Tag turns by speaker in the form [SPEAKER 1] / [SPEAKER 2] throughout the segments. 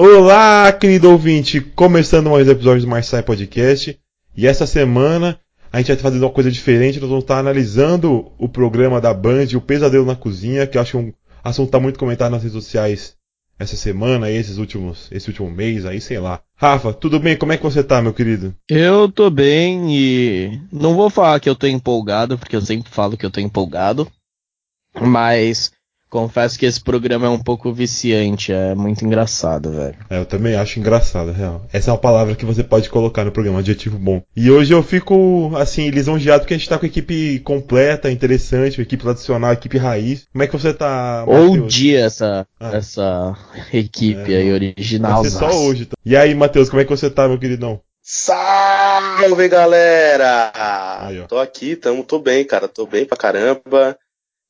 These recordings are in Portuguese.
[SPEAKER 1] Olá, querido ouvinte! Começando mais um episódio do Marçai Podcast. E essa semana a gente vai fazer uma coisa diferente. Nós vamos estar analisando o programa da Band, O Pesadelo na Cozinha, que eu acho um assunto está muito comentado nas redes sociais essa semana, esses últimos, esse último mês aí, sei lá. Rafa, tudo bem? Como é que você tá, meu querido?
[SPEAKER 2] Eu tô bem e não vou falar que eu tô empolgado, porque eu sempre falo que eu tô empolgado, mas Confesso que esse programa é um pouco viciante, é muito engraçado, velho.
[SPEAKER 1] É, eu também acho engraçado, real. Essa é uma palavra que você pode colocar no programa, adjetivo bom. E hoje eu fico, assim, lisonjeado porque a gente tá com a equipe completa, interessante, equipe tradicional, equipe raiz. Como é que você tá,
[SPEAKER 2] Ou dia essa, ah. essa equipe é, aí original.
[SPEAKER 1] Vai ser só hoje. Tá? E aí, Matheus, como é que você tá, meu queridão?
[SPEAKER 3] Salve, galera! Aí, tô aqui, tamo, tô bem, cara, tô bem pra caramba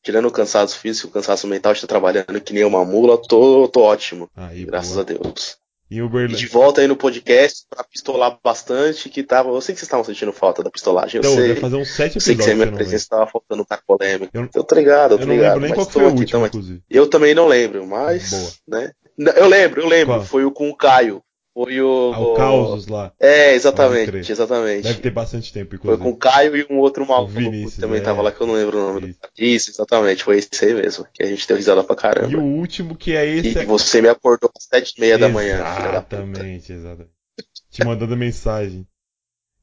[SPEAKER 3] tirando o cansaço físico, o cansaço mental, estou trabalhando que nem uma mula, tô, tô ótimo. Aí, graças boa. a Deus. E, o e de volta aí no podcast para pistolar bastante, que tava. Eu sei que vocês estavam sentindo falta da pistolagem. Eu então, sei.
[SPEAKER 1] fazer uns sete
[SPEAKER 3] eu sei que você minha presença estava faltando um cara polêmico. Eu, eu tô ligado, eu tô
[SPEAKER 1] eu não
[SPEAKER 3] ligado.
[SPEAKER 1] Lembro nem qual foi o último, então,
[SPEAKER 3] inclusive. Eu também não lembro, mas. Boa. né? Eu lembro, eu lembro. Qual? Foi o com o Caio. Foi o.
[SPEAKER 1] Ah, o Causos lá.
[SPEAKER 3] É, exatamente, exatamente.
[SPEAKER 1] Deve ter bastante tempo, inclusive.
[SPEAKER 3] Foi com o Caio e um outro maluco que também é, tava lá que eu não lembro o nome. Isso. Do... isso, exatamente, foi esse aí mesmo. Que a gente deu risada pra caramba.
[SPEAKER 1] E o último que é esse.
[SPEAKER 3] E é... você me acordou às sete e meia da manhã.
[SPEAKER 1] Exatamente, exatamente. Te mandando mensagem.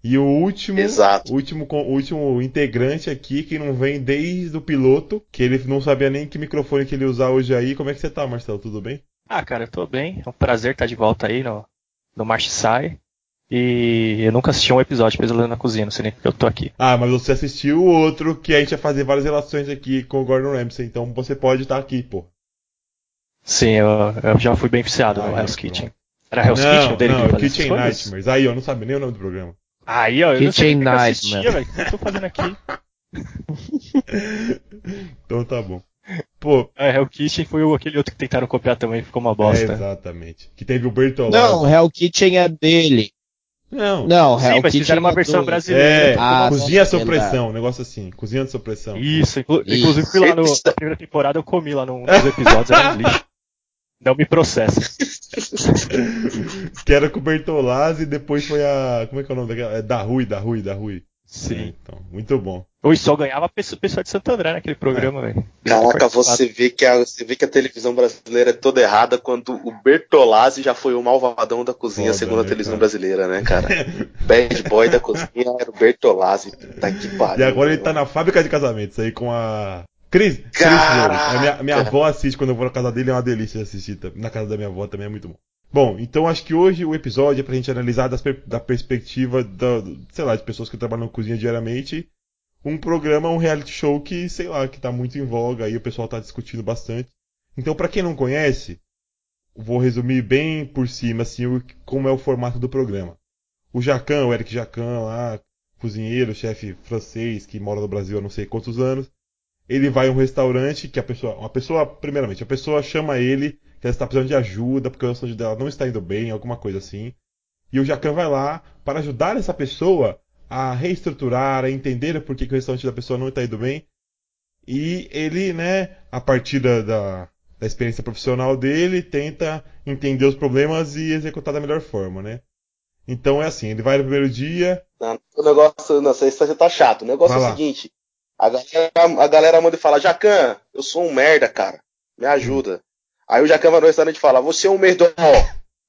[SPEAKER 1] E o último,
[SPEAKER 3] Exato.
[SPEAKER 1] último, último integrante aqui que não vem desde o piloto, que ele não sabia nem que microfone que ele usar hoje aí. Como é que você tá, Marcelo? Tudo bem?
[SPEAKER 4] Ah, cara, eu tô bem. É um prazer estar de volta aí no, no March Sai. E eu nunca assisti um episódio de Pesadelo na Cozinha, não sei nem porque eu tô aqui.
[SPEAKER 1] Ah, mas você assistiu o outro que a gente ia fazer várias relações aqui com o Gordon Ramsay, então você pode estar aqui, pô.
[SPEAKER 4] Sim, eu, eu já fui bem viciado ah, no Hell's Kitchen.
[SPEAKER 1] Era Hell's não, Kitchen dele não, que Kitchen Nightmares. Aí, ó, não sabe nem o nome do programa.
[SPEAKER 4] Aí, ó, eu
[SPEAKER 2] Kitchen
[SPEAKER 4] não
[SPEAKER 2] sei Nightmares.
[SPEAKER 4] velho. O que eu tô fazendo aqui?
[SPEAKER 1] então tá bom. Pô.
[SPEAKER 4] É, Hell Kitchen foi aquele outro que tentaram copiar também, ficou uma bosta.
[SPEAKER 1] É, exatamente. Que teve o Bertolazzi.
[SPEAKER 2] Não, Hell Kitchen é dele.
[SPEAKER 1] Não.
[SPEAKER 2] Não, Sim,
[SPEAKER 4] Hell mas fizeram uma é versão do... brasileira.
[SPEAKER 1] É, ah, cozinha sob pressão, um negócio assim. Cozinha sob pressão.
[SPEAKER 4] Isso, inclu Isso. inclusive fui lá no, na primeira temporada, eu comi lá num dos episódios, era um lixo. Não me processa.
[SPEAKER 1] que era com o Bertolazzi e depois foi a. Como é que é o nome daquela? É da Rui, da Rui, da Rui.
[SPEAKER 4] Sim.
[SPEAKER 1] É, então, muito bom.
[SPEAKER 4] Hoje só ganhava pessoa, pessoa de Santo André naquele programa, é. velho.
[SPEAKER 3] Caraca, você vê, que a, você vê que a televisão brasileira é toda errada quando o Bertolazzi já foi o malvadão da cozinha, Foda, segundo a né, televisão cara? brasileira, né, cara? Bad boy da cozinha era o Bertolazzi. Tá que pariu.
[SPEAKER 1] E agora ele tá na fábrica de casamentos aí com a. Cris, Cris a minha, minha avó assiste quando eu vou na casa dele, é uma delícia assistir. Na casa da minha avó também é muito bom. Bom, então acho que hoje o episódio é pra gente analisar das, da perspectiva da, sei lá, de pessoas que trabalham na cozinha diariamente. Um programa, um reality show que, sei lá, que tá muito em voga aí, o pessoal tá discutindo bastante. Então, para quem não conhece, vou resumir bem por cima, assim, o, como é o formato do programa. O Jacan, o Eric Jacan lá, cozinheiro, chefe francês, que mora no Brasil há não sei quantos anos, ele vai a um restaurante que a pessoa, uma pessoa, primeiramente, a pessoa chama ele que ela está precisando de ajuda, porque o restaurante dela não está indo bem, alguma coisa assim. E o Jacan vai lá para ajudar essa pessoa a reestruturar, a entender por que, que o restaurante da pessoa não está indo bem. E ele, né, a partir da, da, da, experiência profissional dele, tenta entender os problemas e executar da melhor forma, né? Então é assim, ele vai no primeiro dia.
[SPEAKER 3] Não, o negócio, não se tá chato. O negócio é o seguinte: a galera, a galera manda e fala, Jacan, eu sou um merda, cara. Me ajuda. Aí o Jacan vai no restaurante e fala, você é um merdó,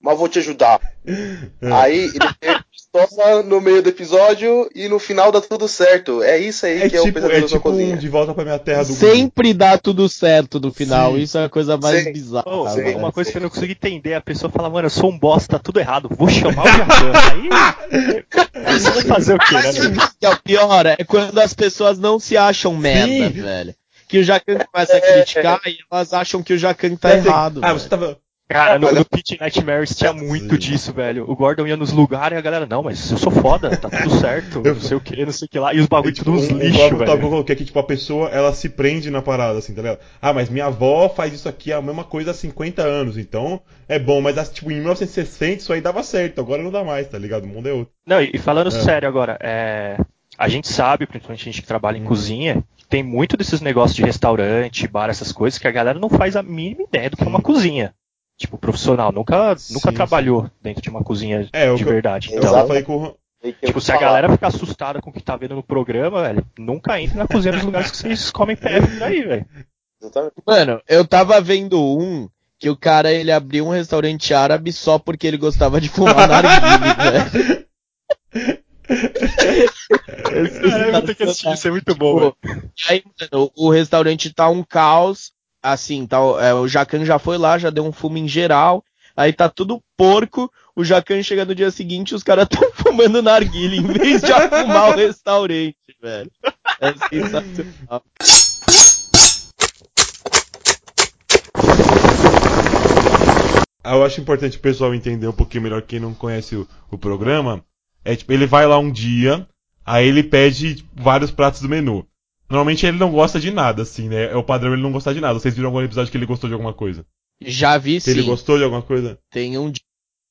[SPEAKER 3] mas vou te ajudar. É. Aí ele pistola no meio do episódio e no final dá tudo certo. É isso aí
[SPEAKER 1] é
[SPEAKER 3] que tipo, é o
[SPEAKER 1] pesadelo
[SPEAKER 3] é tipo
[SPEAKER 1] um de volta pra minha terra do
[SPEAKER 2] Sempre Google. dá tudo certo no final. Sim. Isso é a coisa mais sim. bizarra. Oh,
[SPEAKER 4] sim. Uma coisa que eu não consigo entender, a pessoa fala, mano, eu sou um bosta, tá tudo errado, vou chamar o Jacan. aí você vai fazer o quê, né?
[SPEAKER 2] Que é o pior, é quando as pessoas não se acham merda, velho que o Jacan começa a criticar é, é. e elas acham que o Jacan tá é, errado.
[SPEAKER 4] Ah, você tava. Cara, no, no Pit Nightmares tinha muito disso, velho. O Gordon ia nos lugares e a galera, não, mas eu sou foda, tá tudo certo, não sei o que, não sei o que lá. E os bagulho é, tipo, tudo uns lixos, velho.
[SPEAKER 1] Tá, eu coloquei aqui, tipo, a pessoa, ela se prende na parada, assim, tá ligado? Ah, mas minha avó faz isso aqui a mesma coisa há 50 anos, então é bom, mas tipo, em 1960 isso aí dava certo, agora não dá mais, tá ligado? O mundo é outro.
[SPEAKER 4] Não, e falando é. sério agora, é... a gente sabe, principalmente a gente que trabalha em hum. cozinha, tem muito desses negócios de restaurante, bar, essas coisas, que a galera não faz a mínima ideia do que é uma cozinha. tipo, profissional. Nunca, sim, nunca trabalhou dentro de uma cozinha
[SPEAKER 1] é,
[SPEAKER 4] de verdade.
[SPEAKER 1] Eu, então, eu falei com,
[SPEAKER 4] Tipo, se a galera ficar assustada com o que tá vendo no programa, velho, nunca entre na cozinha dos lugares que vocês comem PF por aí, velho.
[SPEAKER 2] Mano, eu tava vendo um que o cara ele abriu um restaurante árabe só porque ele gostava de fumar narguile, velho.
[SPEAKER 4] Caralho, vou ter que assistir, isso é muito bom,
[SPEAKER 2] tipo, Aí, mano, o restaurante tá um caos, assim, tá, é, o Jacan já foi lá, já deu um fumo em geral, aí tá tudo porco, o Jacan chega no dia seguinte os caras tão fumando narguilha em vez de arrumar o restaurante, velho. É sensacional.
[SPEAKER 1] Eu acho importante o pessoal entender um pouquinho melhor quem não conhece o, o programa. É tipo, ele vai lá um dia, aí ele pede vários pratos do menu. Normalmente ele não gosta de nada, assim, né? É o padrão ele não gostar de nada. Vocês viram algum episódio que ele gostou de alguma coisa?
[SPEAKER 2] Já vi sim.
[SPEAKER 1] Ele gostou de alguma coisa?
[SPEAKER 2] Tem um dia.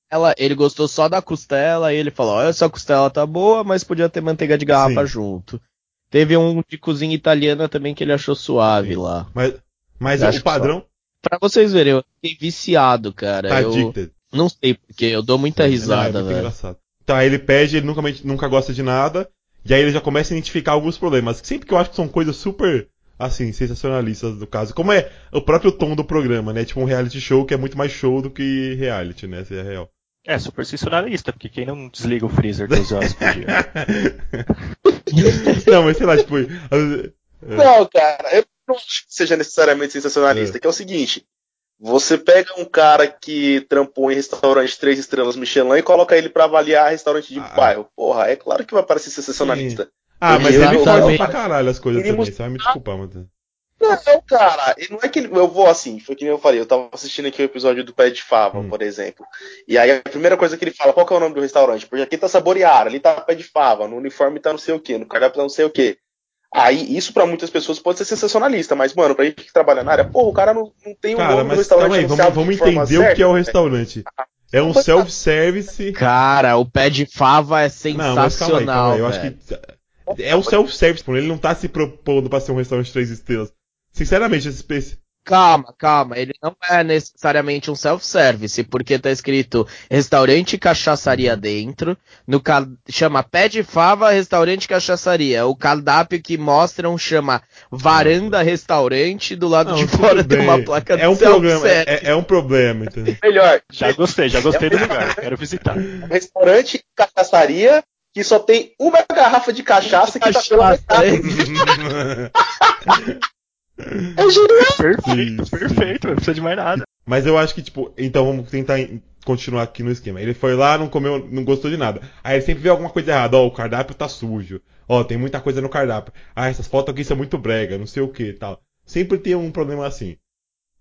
[SPEAKER 2] Ela, ele gostou só da costela e ele falou: Olha, essa costela tá boa, mas podia ter manteiga de garrafa sim. junto. Teve um de cozinha italiana também que ele achou suave sim. lá.
[SPEAKER 1] Mas, mas o padrão.
[SPEAKER 2] Pra vocês verem, eu fiquei viciado, cara. Tá eu addicted. não sei porque, eu dou muita risada, não, é velho. Engraçado.
[SPEAKER 1] Então aí ele pede, ele nunca, nunca gosta de nada, e aí ele já começa a identificar alguns problemas. Sempre que eu acho que são coisas super, assim, sensacionalistas do caso. Como é o próprio tom do programa, né? Tipo um reality show que é muito mais show do que reality, né? Se é real.
[SPEAKER 4] É, super sensacionalista, porque quem não desliga o freezer 12 horas por dia?
[SPEAKER 1] não, mas sei lá, tipo.
[SPEAKER 3] Não, cara, eu não acho que seja necessariamente sensacionalista, é. que é o seguinte. Você pega um cara que trampou em restaurante três estrelas Michelin e coloca ele para avaliar restaurante de ah. bairro. Porra, é claro que vai parecer sensacionalista. Sim.
[SPEAKER 1] Ah, mas ele faz pra caralho as coisas também, você vai me desculpar, mano.
[SPEAKER 3] Não, cara, não é que ele, eu vou assim, foi que nem eu falei, eu tava assistindo aqui o episódio do Pé de Fava, hum. por exemplo. E aí a primeira coisa que ele fala, qual que é o nome do restaurante? Porque aqui tá saborear, ali tá Pé de Fava, no uniforme tá não sei o que, no cardápio tá não sei o que. Aí, isso para muitas pessoas pode ser sensacionalista, mas, mano, pra gente que trabalha na área, porra, o cara não, não tem um
[SPEAKER 1] cara, nome do restaurante. Aí, vamos, vamos entender certa, o que é o restaurante. É um self-service.
[SPEAKER 2] Cara, o pé de fava é sensacional. Não, mas calma aí, calma aí.
[SPEAKER 1] Eu acho que. É um self-service, ele não tá se propondo pra ser um restaurante de três estrelas. Sinceramente, esse,
[SPEAKER 2] Calma, calma. Ele não é necessariamente um self-service, porque tá escrito restaurante e cachaçaria dentro. No chama pé de fava restaurante e cachaçaria. O cardápio que mostram chama varanda restaurante. Do lado não, de fora tem uma placa
[SPEAKER 1] é um problema, é, é, um problema, entendeu?
[SPEAKER 3] Melhor.
[SPEAKER 4] Já gostei, já gostei do lugar. Quero visitar.
[SPEAKER 3] Restaurante e cachaçaria que só tem uma garrafa de cachaça que cachaça, tá pela metade.
[SPEAKER 4] É genial! Perfeito, perfeito, não precisa de mais nada.
[SPEAKER 1] Mas eu acho que, tipo, então vamos tentar continuar aqui no esquema. Ele foi lá, não comeu, não gostou de nada. Aí ele sempre vê alguma coisa errada. Ó, oh, o cardápio tá sujo. Ó, oh, tem muita coisa no cardápio. Ah, essas fotos aqui são muito brega, não sei o que tal. Sempre tem um problema assim.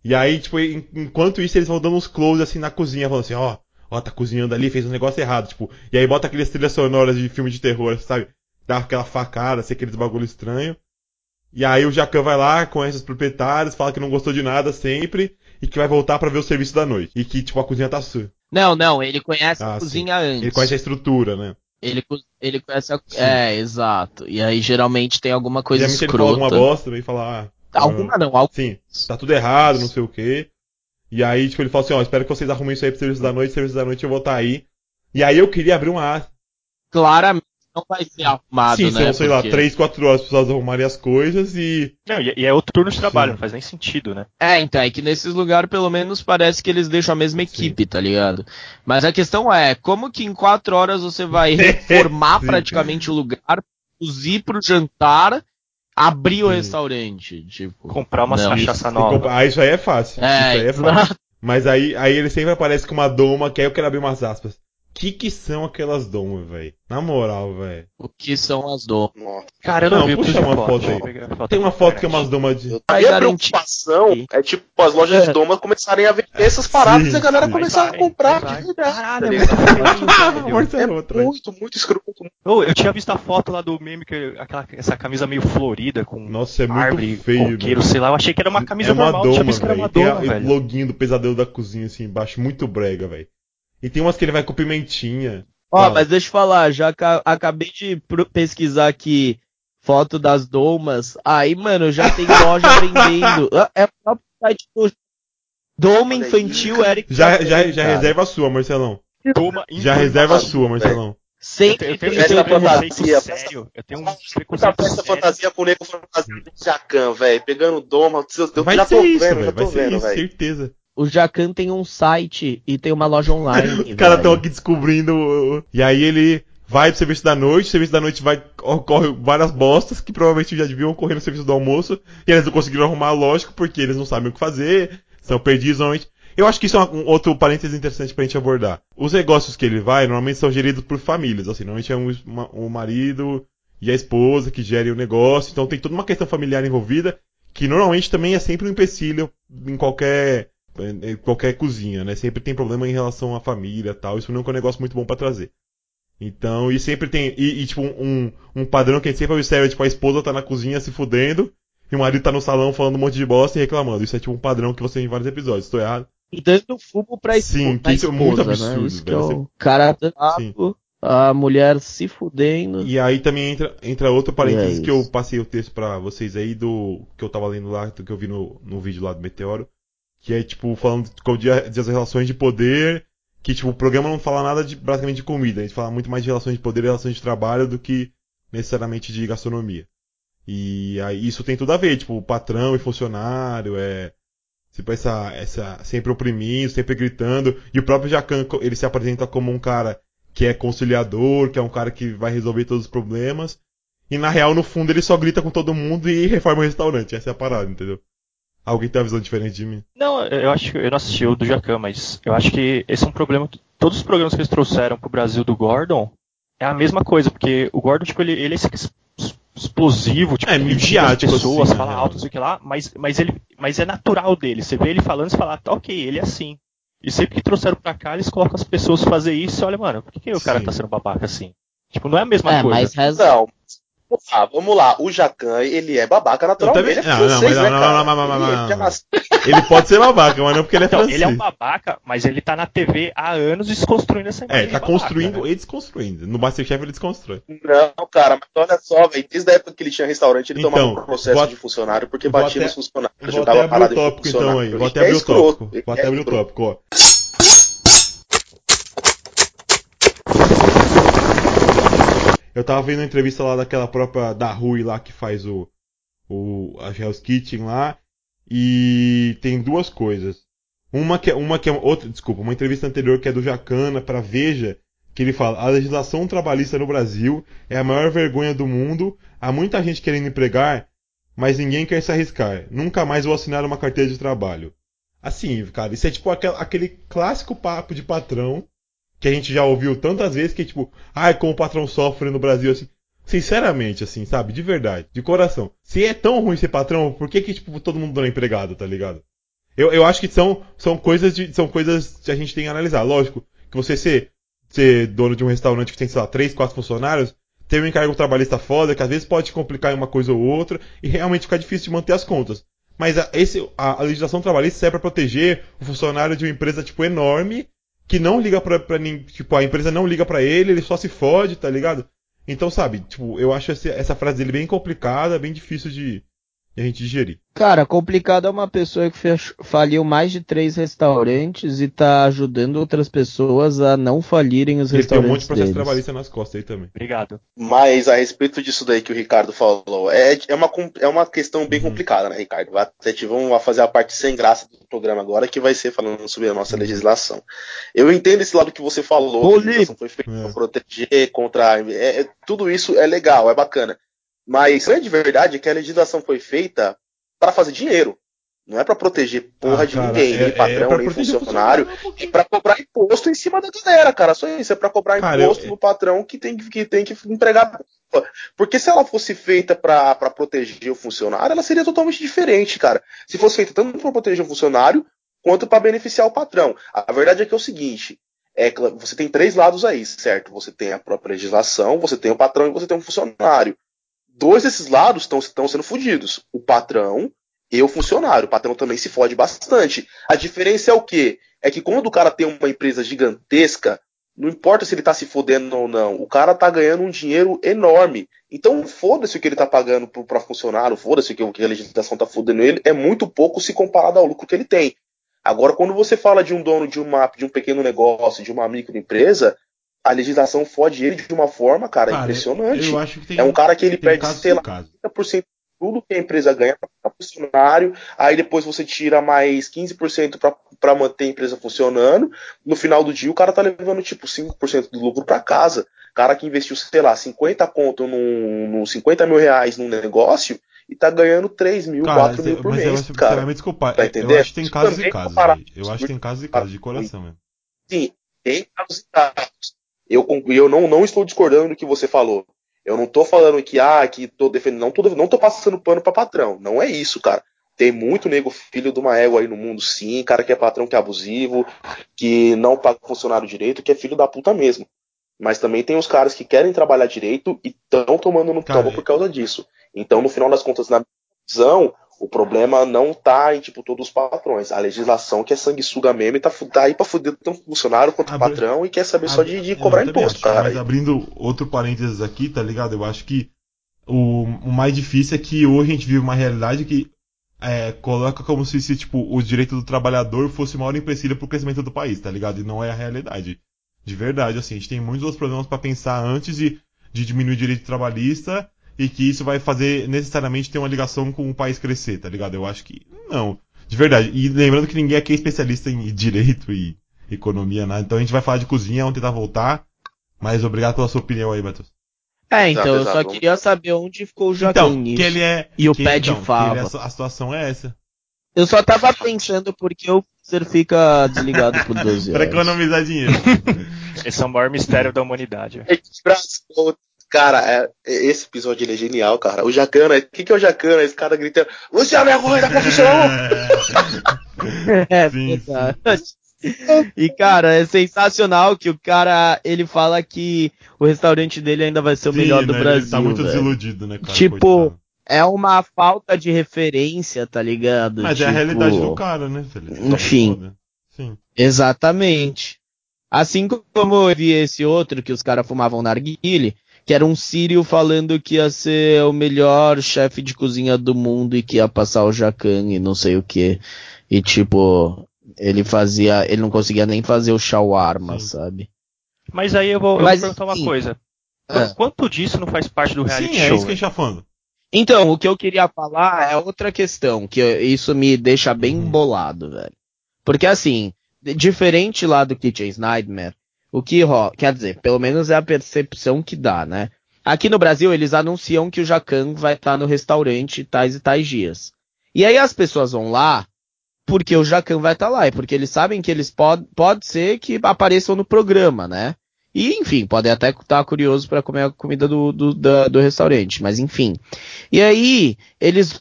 [SPEAKER 1] E aí, tipo, enquanto isso, eles vão dando uns close assim na cozinha, falando assim, ó, ó, tá cozinhando ali, fez um negócio errado, tipo, e aí bota aqueles trilhas sonoras de filme de terror, sabe? Dá aquela facada, assim, aqueles bagulho estranho. E aí o Jacan vai lá, conhece os proprietários, fala que não gostou de nada sempre e que vai voltar para ver o serviço da noite. E que, tipo, a cozinha tá suja.
[SPEAKER 2] Não, não, ele conhece ah, a cozinha sim. antes.
[SPEAKER 1] Ele conhece a estrutura, né?
[SPEAKER 2] Ele, ele conhece a... Sim. É, exato. E aí geralmente tem alguma coisa geralmente escrota. ele
[SPEAKER 1] fala alguma bosta, vem falar...
[SPEAKER 2] Ah, alguma não, algo.
[SPEAKER 1] Sim, tá tudo errado, não sei o quê. E aí, tipo, ele fala assim, ó, espero que vocês arrumem isso aí pro serviço da noite, serviço da noite eu vou estar tá aí. E aí eu queria abrir uma...
[SPEAKER 2] Claramente não vai ser arrumado,
[SPEAKER 1] Sim,
[SPEAKER 2] né?
[SPEAKER 1] Sim, são, sei porque... lá, 3, 4 horas para pessoas arrumarem as coisas e.
[SPEAKER 4] Não, e é outro turno de trabalho, Sim. não faz nem sentido, né?
[SPEAKER 2] É, então, é que nesses lugares pelo menos parece que eles deixam a mesma equipe, Sim. tá ligado? Mas a questão é, como que em 4 horas você vai reformar praticamente o lugar, produzir pro jantar, abrir o restaurante? Tipo.
[SPEAKER 4] Comprar uma cachaça nova.
[SPEAKER 1] Ah, isso aí é fácil. É, isso aí é fácil. Mas aí, aí ele sempre aparece com uma doma, que aí eu quero abrir umas aspas que que são aquelas domas, velho? Na moral, velho.
[SPEAKER 2] O que são as domas?
[SPEAKER 4] Cara, eu não, não vi
[SPEAKER 1] puxa uma foto, foto aí. Tem uma foto que é umas domas de.
[SPEAKER 3] Aí a preocupação é tipo as lojas é. de domas começarem a vender essas paradas Sim. e a galera começar a comprar de verdade. Caralho,
[SPEAKER 4] é, é muito, muito escroto. Oh, eu tinha visto a foto lá do meme, que aquela, essa camisa meio florida com.
[SPEAKER 1] Nossa, é muito árvore, feio.
[SPEAKER 4] Coqueiro, sei lá, eu achei que era uma camisa
[SPEAKER 1] é uma
[SPEAKER 4] normal.
[SPEAKER 1] Doma, tinha visto que era uma doma, Tem velho. o loginho do pesadelo da cozinha assim embaixo, muito brega, velho. E tem umas que ele vai com pimentinha.
[SPEAKER 2] Ó, mas deixa eu falar, já acabei de pesquisar aqui foto das domas. Aí, mano, já tem loja vendendo. É, é o próprio site do Doma infantil, Eric.
[SPEAKER 1] Já, já, já reserva a sua, Marcelão. Doma já reserva a sua, Marcelão.
[SPEAKER 2] Sempre
[SPEAKER 3] eu, tenho, eu, tenho um fantasia, sério. Eu tenho um preconceito sério. fantasia com o nego fantasia de Jacan, velho. Pegando doma. Eu
[SPEAKER 1] vai
[SPEAKER 3] já
[SPEAKER 1] tô isso, vendo, já tô vai vendo, velho. certeza.
[SPEAKER 2] O Jacan tem um site e tem uma loja online.
[SPEAKER 1] Os caras estão aqui descobrindo. E aí ele vai pro serviço da noite, o serviço da noite vai ocorre várias bostas que provavelmente já deviam ocorrer no serviço do almoço, e eles não conseguiram arrumar, lógico, porque eles não sabem o que fazer, são perdidos normalmente. Eu acho que isso é um outro parênteses interessante pra gente abordar. Os negócios que ele vai, normalmente são geridos por famílias, assim, normalmente é um, uma, um marido e a esposa que gerem o negócio, então tem toda uma questão familiar envolvida, que normalmente também é sempre um empecilho em qualquer, qualquer cozinha, né? Sempre tem problema em relação à família e tal, isso não é um negócio muito bom para trazer. Então, e sempre tem. E, e, tipo, um, um padrão que a gente sempre observa, tipo, a esposa tá na cozinha se fudendo, e o marido tá no salão falando um monte de bosta e reclamando. Isso é tipo um padrão que você tem em vários episódios, estou errado?
[SPEAKER 2] E dando fumo pra
[SPEAKER 1] esposa. Sim, que isso é muito né? absurdo, né?
[SPEAKER 2] Isso velho. É o cara dando a mulher se fudendo.
[SPEAKER 1] E aí também entra, entra outro parênteses é que eu passei o texto para vocês aí do que eu tava lendo lá, que eu vi no, no vídeo lá do Meteoro, que é tipo falando de, das relações de poder que tipo, o programa não fala nada de basicamente de comida, a gente fala muito mais de relações de poder e relações de trabalho do que necessariamente de gastronomia. E aí isso tem tudo a ver, tipo, patrão e funcionário, é tipo essa essa sempre oprimindo, sempre gritando, e o próprio Jacan, ele se apresenta como um cara que é conciliador, que é um cara que vai resolver todos os problemas. E na real, no fundo, ele só grita com todo mundo e reforma o restaurante. Essa é a parada, entendeu? Alguém tem uma visão diferente de mim?
[SPEAKER 4] Não, eu acho que eu não assisti o do Jacan, mas eu acho que esse é um problema. Todos os programas que eles trouxeram pro Brasil do Gordon é a mesma coisa, porque o Gordon, tipo, ele, ele é esse explosivo, tipo,
[SPEAKER 1] é, midiático,
[SPEAKER 4] pessoas,
[SPEAKER 1] assim,
[SPEAKER 4] fala é. alto, sei que lá, mas, mas, ele, mas é natural dele. Você vê ele falando e fala, tá, ok, ele é assim. E sempre que trouxeram pra cá, eles colocam as pessoas fazer isso e olha, mano, por que, que o cara tá sendo babaca assim? Tipo, não é a mesma é, coisa.
[SPEAKER 3] Mas Não, ah, vamos lá. O Jacan, ele é babaca naturalmente. Ele é francês, não, não, né, não, não, não, não,
[SPEAKER 1] não, Ele pode ser babaca, mas não porque ele é então, francês.
[SPEAKER 4] Ele é um babaca, mas ele tá na TV há anos desconstruindo essa
[SPEAKER 1] imagem. É, tá construindo né? e desconstruindo. No Masterchef ele desconstrói.
[SPEAKER 3] Não, cara, mas olha só, velho. Desde a época que ele tinha restaurante, ele então, tomava um processo vou, de funcionário porque batia nos funcionários.
[SPEAKER 1] Vou até abrir o tópico então aí. Vou até abrir o tópico. Vou até abrir o tópico, ó. Eu tava vendo a entrevista lá daquela própria da Rui lá que faz o, o a Hell's Kitchen lá e tem duas coisas. Uma que é uma que é outra, desculpa, uma entrevista anterior que é do Jacana para Veja, que ele fala: "A legislação trabalhista no Brasil é a maior vergonha do mundo. Há muita gente querendo empregar, mas ninguém quer se arriscar. Nunca mais vou assinar uma carteira de trabalho." Assim, cara, isso é tipo aquele clássico papo de patrão que a gente já ouviu tantas vezes que, tipo, ai, como o patrão sofre no Brasil, assim. Sinceramente, assim, sabe? De verdade, de coração. Se é tão ruim ser patrão, por que que, tipo, todo mundo não é empregado, tá ligado? Eu, eu acho que são, são coisas de, são coisas que a gente tem que analisar. Lógico, que você ser, ser dono de um restaurante que tem, sei lá, três, quatro funcionários, ter um encargo trabalhista foda, que às vezes pode complicar em uma coisa ou outra, e realmente fica difícil de manter as contas. Mas a, esse, a, a legislação trabalhista serve para proteger o funcionário de uma empresa, tipo, enorme, que não liga pra, pra tipo, a empresa não liga para ele, ele só se fode, tá ligado? Então, sabe, tipo, eu acho essa, essa frase dele bem complicada, bem difícil de, e a gente digerir.
[SPEAKER 2] Cara, complicado é uma pessoa que fech... faliu mais de três restaurantes e tá ajudando outras pessoas a não falirem os Ele restaurantes. Ele tem um monte de processo deles.
[SPEAKER 1] trabalhista nas costas aí também.
[SPEAKER 4] Obrigado.
[SPEAKER 3] Mas a respeito disso daí que o Ricardo falou, é, é, uma, é uma questão bem uhum. complicada, né, Ricardo? Até vamos fazer a parte sem graça do programa agora, que vai ser falando sobre a nossa legislação. Eu entendo esse lado que você falou, que a legislação foi feita é. para proteger contra. É, é, tudo isso é legal, é bacana. Mas a grande verdade é que a legislação foi feita para fazer dinheiro. Não é para proteger porra ah, de cara, ninguém, é, nem patrão, é nem funcionário. É para cobrar imposto em cima da galera, cara. Só isso. É para cobrar cara, imposto eu... no patrão que tem que, tem que empregar. Porque se ela fosse feita para proteger o funcionário, ela seria totalmente diferente, cara. Se fosse feita tanto para proteger o funcionário quanto para beneficiar o patrão. A verdade é que é o seguinte: é, você tem três lados aí, certo? Você tem a própria legislação, você tem o patrão e você tem o funcionário dois desses lados estão sendo fodidos. O patrão e o funcionário. O patrão também se fode bastante. A diferença é o quê? É que quando o cara tem uma empresa gigantesca, não importa se ele está se fodendo ou não, o cara está ganhando um dinheiro enorme. Então, foda-se o que ele está pagando para funcionário, foda-se o que, a legislação está fodendo ele, é muito pouco se comparado ao lucro que ele tem. Agora, quando você fala de um dono de uma de um pequeno negócio, de uma microempresa, a legislação fode ele de uma forma, cara, cara impressionante.
[SPEAKER 1] Eu acho que tem,
[SPEAKER 3] é um cara que ele perde, sei lá, 30% de tudo que a empresa ganha para funcionário, aí depois você tira mais 15% para manter a empresa funcionando. No final do dia, o cara tá levando tipo 5% do lucro para casa. Cara que investiu, sei lá, 50 conto num, num 50 mil reais num negócio e tá ganhando 3 mil, cara, 4 mil por mas mês. Eu acho, cara.
[SPEAKER 1] Me desculpa, tá eu acho que tem casos e casos. Eu acho que tem casos e casos de coração mesmo.
[SPEAKER 3] Sim, tem casos e casos. Eu, eu não, não estou discordando do que você falou. Eu não tô falando que, ah, que tô defendendo. Não tô, não tô passando pano pra patrão. Não é isso, cara. Tem muito nego filho de uma égua aí no mundo, sim. Cara que é patrão, que é abusivo, que não paga funcionário direito, que é filho da puta mesmo. Mas também tem os caras que querem trabalhar direito e estão tomando no tomo por causa disso. Então, no final das contas, na visão, o problema não tá em, tipo, todos os patrões. A legislação que é sanguessuga mesmo e tá, tá aí pra fuder tanto funcionário quanto Abri... patrão e quer saber Abri... só de, de cobrar imposto, acho, cara. Mas
[SPEAKER 1] abrindo outro parênteses aqui, tá ligado? Eu acho que o, o mais difícil é que hoje a gente vive uma realidade que é, coloca como se, se tipo, o direito do trabalhador fosse o maior empecilho pro crescimento do país, tá ligado? E não é a realidade. De verdade, assim, a gente tem muitos outros problemas para pensar antes de, de diminuir o direito trabalhista e que isso vai fazer necessariamente ter uma ligação com o país crescer, tá ligado? Eu acho que não. De verdade. E lembrando que ninguém aqui é especialista em direito e economia, né? Então a gente vai falar de cozinha, vamos tentar voltar. Mas obrigado pela sua opinião aí, Matheus.
[SPEAKER 2] É, então, eu só queria saber onde ficou o Joaquim então,
[SPEAKER 1] nisso. Que ele é,
[SPEAKER 2] e o
[SPEAKER 1] que,
[SPEAKER 2] pé de
[SPEAKER 1] então,
[SPEAKER 2] fava.
[SPEAKER 1] É, a situação é essa.
[SPEAKER 2] Eu só tava pensando porque o freezer fica desligado por 12 horas.
[SPEAKER 1] pra economizar dinheiro.
[SPEAKER 4] Esse é o maior mistério da humanidade.
[SPEAKER 3] Cara, é, esse episódio é genial, cara. O Jacana, o que, que é o Jacana? Esse cara gritando, você é a vergonha da profissão!
[SPEAKER 2] é verdade. E, cara, é sensacional que o cara, ele fala que o restaurante dele ainda vai ser o Sim, melhor do né, Brasil. Ele tá
[SPEAKER 1] muito
[SPEAKER 2] velho.
[SPEAKER 1] desiludido, né, cara?
[SPEAKER 2] Tipo, Coitado. é uma falta de referência, tá ligado?
[SPEAKER 1] Mas
[SPEAKER 2] tipo,
[SPEAKER 1] é a tipo, realidade do cara, né?
[SPEAKER 2] Enfim. Sim. Exatamente. Assim como eu vi esse outro que os caras fumavam narguile, que era um sírio falando que ia ser o melhor chefe de cozinha do mundo e que ia passar o Jacan e não sei o que. E tipo, ele fazia, ele não conseguia nem fazer o shawarma, sim. sabe?
[SPEAKER 4] Mas aí eu vou, eu Mas, vou perguntar sim. uma coisa. Ah. Quanto disso não faz parte do reality
[SPEAKER 1] sim,
[SPEAKER 4] show?
[SPEAKER 1] Sim, é isso que a gente tá falando.
[SPEAKER 2] Então, o que eu queria falar é outra questão, que isso me deixa bem uhum. bolado, velho. Porque assim, diferente lá do Kitchen's Nightmare, o que quer dizer, pelo menos é a percepção que dá, né? Aqui no Brasil eles anunciam que o Jacan vai estar no restaurante tais e tais dias. E aí as pessoas vão lá porque o Jacan vai estar lá, e porque eles sabem que eles podem, pode ser que apareçam no programa, né? E, enfim, podem até estar curiosos para comer a comida do, do, do restaurante, mas enfim. E aí, eles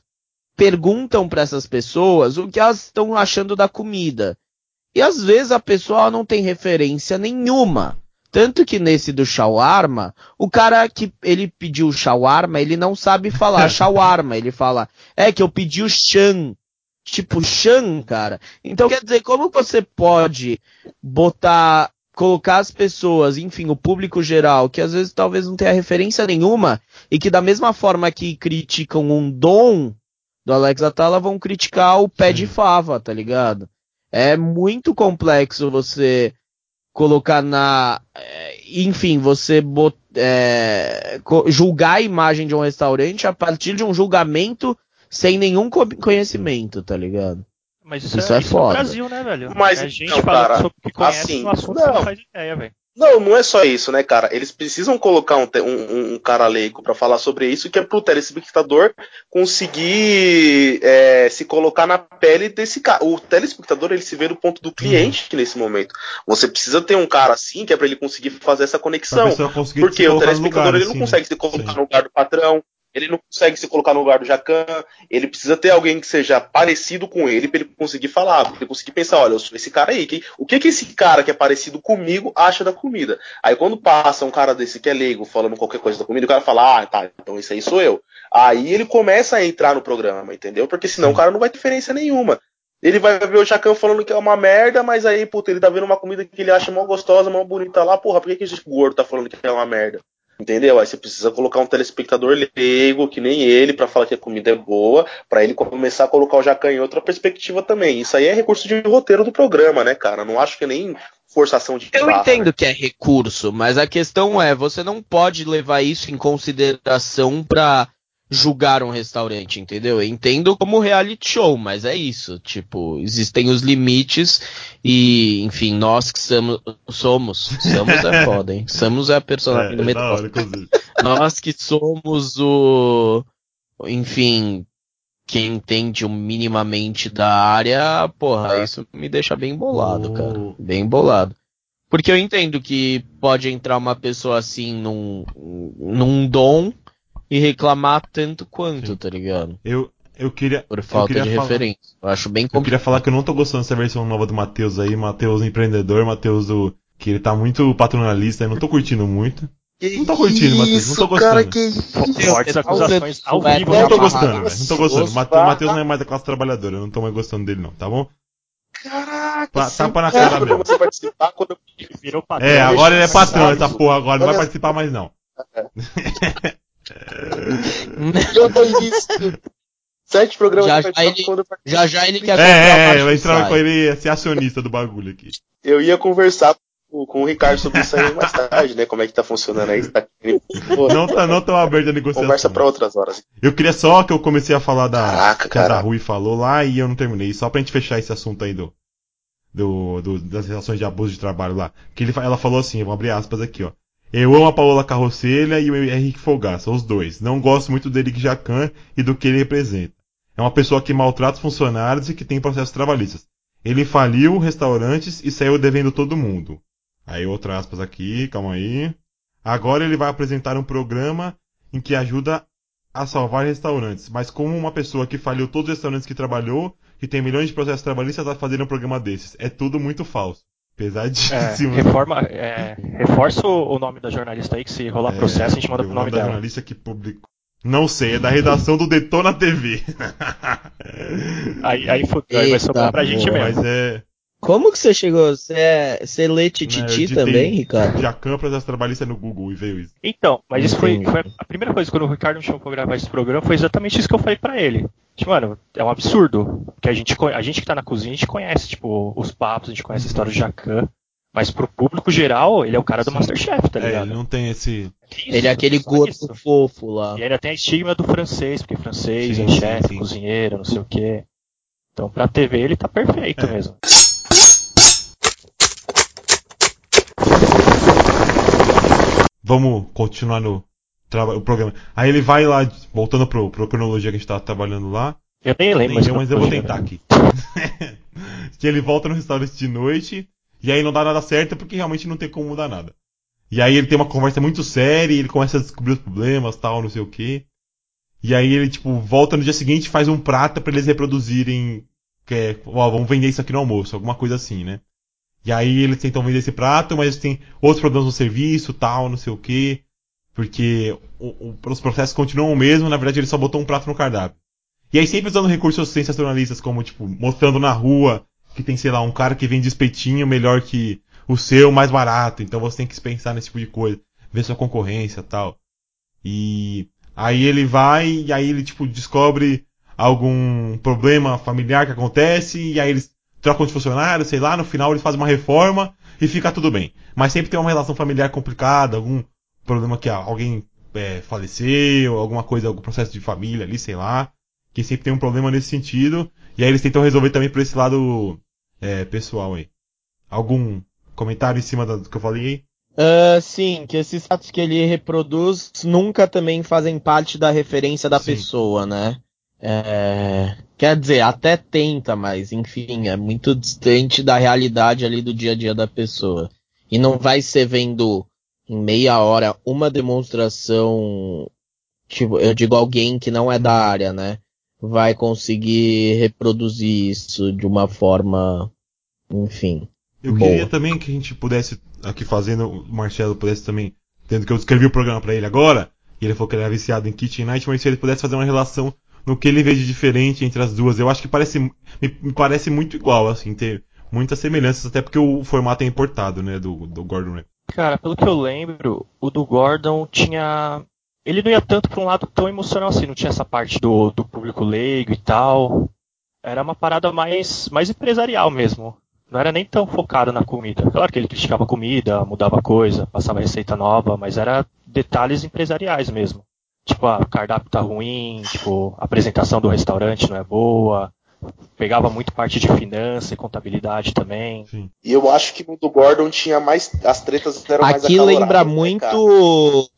[SPEAKER 2] perguntam para essas pessoas o que elas estão achando da comida. E às vezes a pessoa não tem referência nenhuma. Tanto que nesse do shawarma, o cara que ele pediu shawarma, ele não sabe falar shawarma. Ele fala, é que eu pedi o chan. Tipo, chan, cara. Então quer dizer, como você pode botar, colocar as pessoas, enfim, o público geral, que às vezes talvez não tenha referência nenhuma, e que da mesma forma que criticam um dom do Alex Atala, vão criticar o pé de fava, tá ligado? É muito complexo você colocar na. É, enfim, você bot, é, julgar a imagem de um restaurante a partir de um julgamento sem nenhum conhecimento, tá ligado?
[SPEAKER 4] Mas isso, isso é, é, isso foda. é o Brasil, né, velho?
[SPEAKER 3] Mas,
[SPEAKER 4] a gente não, fala cara, sobre o que conhece assim, no assunto não. não faz ideia, velho. Não,
[SPEAKER 3] não é só isso, né, cara? Eles precisam colocar um, um, um cara leigo para falar sobre isso, que é pro telespectador conseguir é, se colocar na pele desse cara. O telespectador ele se vê do ponto do cliente uhum. nesse momento. Você precisa ter um cara assim que é para ele conseguir fazer essa conexão. Porque o telespectador lugar, ele não consegue né? se colocar Sim. no lugar do patrão, ele não consegue se colocar no lugar do Jacan, ele precisa ter alguém que seja parecido com ele para ele conseguir falar, para ele conseguir pensar, olha, eu sou esse cara aí, que, o que que esse cara que é parecido comigo acha da comida? Aí quando passa um cara desse que é leigo falando qualquer coisa da comida, o cara fala, ah, tá, então esse aí sou eu. Aí ele começa a entrar no programa, entendeu? Porque senão o cara não vai ter diferença nenhuma. Ele vai ver o Jacan falando que é uma merda, mas aí, puta, ele tá vendo uma comida que ele acha mó gostosa, mó bonita lá, porra, por que, que esse gordo tá falando que é uma merda? Entendeu? Aí você precisa colocar um telespectador leigo, que nem ele, para falar que a comida é boa, para ele começar a colocar o Jacan em outra perspectiva também. Isso aí é recurso de roteiro do programa, né, cara? Não acho que nem forçação de
[SPEAKER 2] Eu barra, entendo né? que é recurso, mas a questão é, você não pode levar isso em consideração pra julgar um restaurante, entendeu? Eu entendo como reality show, mas é isso. Tipo, existem os limites e, enfim, nós que somos. Somos, somos é foda, hein? Somos é a personagem é, do metrô. Nós que somos o. Enfim, quem entende minimamente da área, porra, é. isso me deixa bem bolado, oh. cara. Bem bolado. Porque eu entendo que pode entrar uma pessoa assim num, num dom e reclamar tanto quanto, Sim. tá ligado?
[SPEAKER 1] Eu, eu queria.
[SPEAKER 2] Por falta
[SPEAKER 1] queria
[SPEAKER 2] de falar, referência. Eu acho bem
[SPEAKER 1] complicado. Eu queria falar que eu não tô gostando dessa versão nova do Matheus aí, Matheus empreendedor, Matheus do. Que ele tá muito patronalista, eu não tô curtindo muito. Que não tô curtindo, Matheus. Não tô gostando. Cara, que
[SPEAKER 4] Fortes acusações ao vivo.
[SPEAKER 1] Não tô gostando, velho. Não tô gostando. O Matheus não é mais da classe trabalhadora. Eu não tô mais gostando dele, não, tá bom?
[SPEAKER 3] Caraca, tá tapa na cara mesmo. Você participar quando
[SPEAKER 1] virou patrão. É, agora ele é patrão, essa porra. Agora não vai participar mais, não.
[SPEAKER 3] Eu tô isso. Sete programas
[SPEAKER 2] já, já, ele, já já ele quer
[SPEAKER 1] É, é, eu entrava com ele ser acionista do bagulho aqui.
[SPEAKER 3] Eu ia conversar com o Ricardo sobre isso aí mais tarde, né? Como é que tá funcionando aí? Tá...
[SPEAKER 1] não tá não tão aberto a negociação.
[SPEAKER 3] Conversa pra outras horas.
[SPEAKER 1] Eu queria só que eu comecei a falar da Caraca, que a Rui falou lá e eu não terminei. Só pra gente fechar esse assunto aí do, do, do das relações de abuso de trabalho lá. Que ele, ela falou assim, vou abrir aspas aqui, ó. Eu amo a Paola Carrocelha e o Henrique Fogaça, os dois. Não gosto muito do Eric Jacan e do que ele representa. É uma pessoa que maltrata os funcionários e que tem processos trabalhistas. Ele faliu restaurantes e saiu devendo todo mundo. Aí outra aspas aqui, calma aí. Agora ele vai apresentar um programa em que ajuda a salvar restaurantes, mas como uma pessoa que faliu todos os restaurantes que trabalhou, que tem milhões de processos trabalhistas a fazer um programa desses. É tudo muito falso. Pesadíssimo.
[SPEAKER 4] É, reforma, é, reforça o nome da jornalista aí, que se rolar é, processo a gente manda pro nome, nome da dela.
[SPEAKER 1] jornalista que publicou. Não sei, é da redação do Detona TV.
[SPEAKER 4] aí, aí fudeu, aí vai sobrar pra gente mesmo.
[SPEAKER 1] Mas é.
[SPEAKER 2] Como que você chegou? Você, é, você lê Tititi é, também, Ricardo?
[SPEAKER 1] Já campa as trabalhistas no Google e veio isso.
[SPEAKER 4] Então, mas isso foi, foi, a primeira coisa quando o Ricardo me chamou pra gravar esse programa foi exatamente isso que eu falei para ele. Tipo, mano, é um absurdo. Que a gente, a gente que tá na cozinha, a gente conhece, tipo, os papos, a gente conhece a história do Jacan. Mas pro público geral, ele é o cara do Sim. Masterchef, tá ligado?
[SPEAKER 1] É, ele não tem esse.
[SPEAKER 2] Isso, ele é aquele gordo fofo lá.
[SPEAKER 4] E ainda tem a estigma do francês, porque francês sim, é chefe, cozinheiro, não sei o quê. Então pra TV ele tá perfeito é. mesmo.
[SPEAKER 1] Vamos continuar no o programa. Aí ele vai lá, voltando pro, pro cronologia que a gente tava trabalhando lá.
[SPEAKER 4] Eu nem lembro,
[SPEAKER 1] mas, mas eu vou tentar aqui. que ele volta no restaurante de noite, e aí não dá nada certo porque realmente não tem como mudar nada. E aí ele tem uma conversa muito séria, ele começa a descobrir os problemas, tal, não sei o que. E aí ele, tipo, volta no dia seguinte e faz um prato para eles reproduzirem. Que é, ó, vamos vender isso aqui no almoço, alguma coisa assim, né? E aí eles tentam vender esse prato, mas tem outros problemas no serviço, tal, não sei o que. Porque o, o, os processos continuam o mesmo, na verdade ele só botou um prato no cardápio. E aí sempre usando recursos sensacionalistas, como, tipo, mostrando na rua que tem, sei lá, um cara que vende espetinho melhor que o seu, mais barato. Então você tem que pensar nesse tipo de coisa. Ver sua concorrência tal. E aí ele vai, e aí ele, tipo, descobre algum problema familiar que acontece, e aí eles trocam de funcionário, sei lá, no final eles fazem uma reforma e fica tudo bem. Mas sempre tem uma relação familiar complicada, algum problema que alguém é, faleceu, alguma coisa, algum processo de família ali, sei lá. Que sempre tem um problema nesse sentido. E aí eles tentam resolver também por esse lado é, pessoal aí. Algum comentário em cima do que eu falei aí?
[SPEAKER 2] Uh, sim, que esses fatos que ele reproduz nunca também fazem parte da referência da sim. pessoa, né? É, quer dizer, até tenta, mas enfim, é muito distante da realidade ali do dia a dia da pessoa. E não vai ser vendo em meia hora uma demonstração, tipo, eu digo alguém que não é da área, né? Vai conseguir reproduzir isso de uma forma, enfim.
[SPEAKER 1] Eu boa. queria também que a gente pudesse, aqui fazendo, o Marcelo pudesse também, tendo que eu escrevi o programa para ele agora, e ele falou que ele era viciado em Kitchen Night, mas se ele pudesse fazer uma relação no que ele vê de diferente entre as duas. Eu acho que parece, me, me parece muito igual, assim, ter muitas semelhanças, até porque o formato é importado, né, do, do Gordon Ramsay.
[SPEAKER 4] Cara, pelo que eu lembro, o do Gordon tinha. Ele não ia tanto pra um lado tão emocional assim, não tinha essa parte do, do público leigo e tal. Era uma parada mais, mais empresarial mesmo. Não era nem tão focado na comida. Claro que ele criticava a comida, mudava coisa, passava receita nova, mas era detalhes empresariais mesmo. Tipo, a ah, cardápio tá ruim, tipo, a apresentação do restaurante não é boa, pegava muito parte de finança e contabilidade também. Sim.
[SPEAKER 3] E eu acho que no do Gordon tinha mais. As tretas eram
[SPEAKER 2] Aqui mais Aqui lembra né, muito.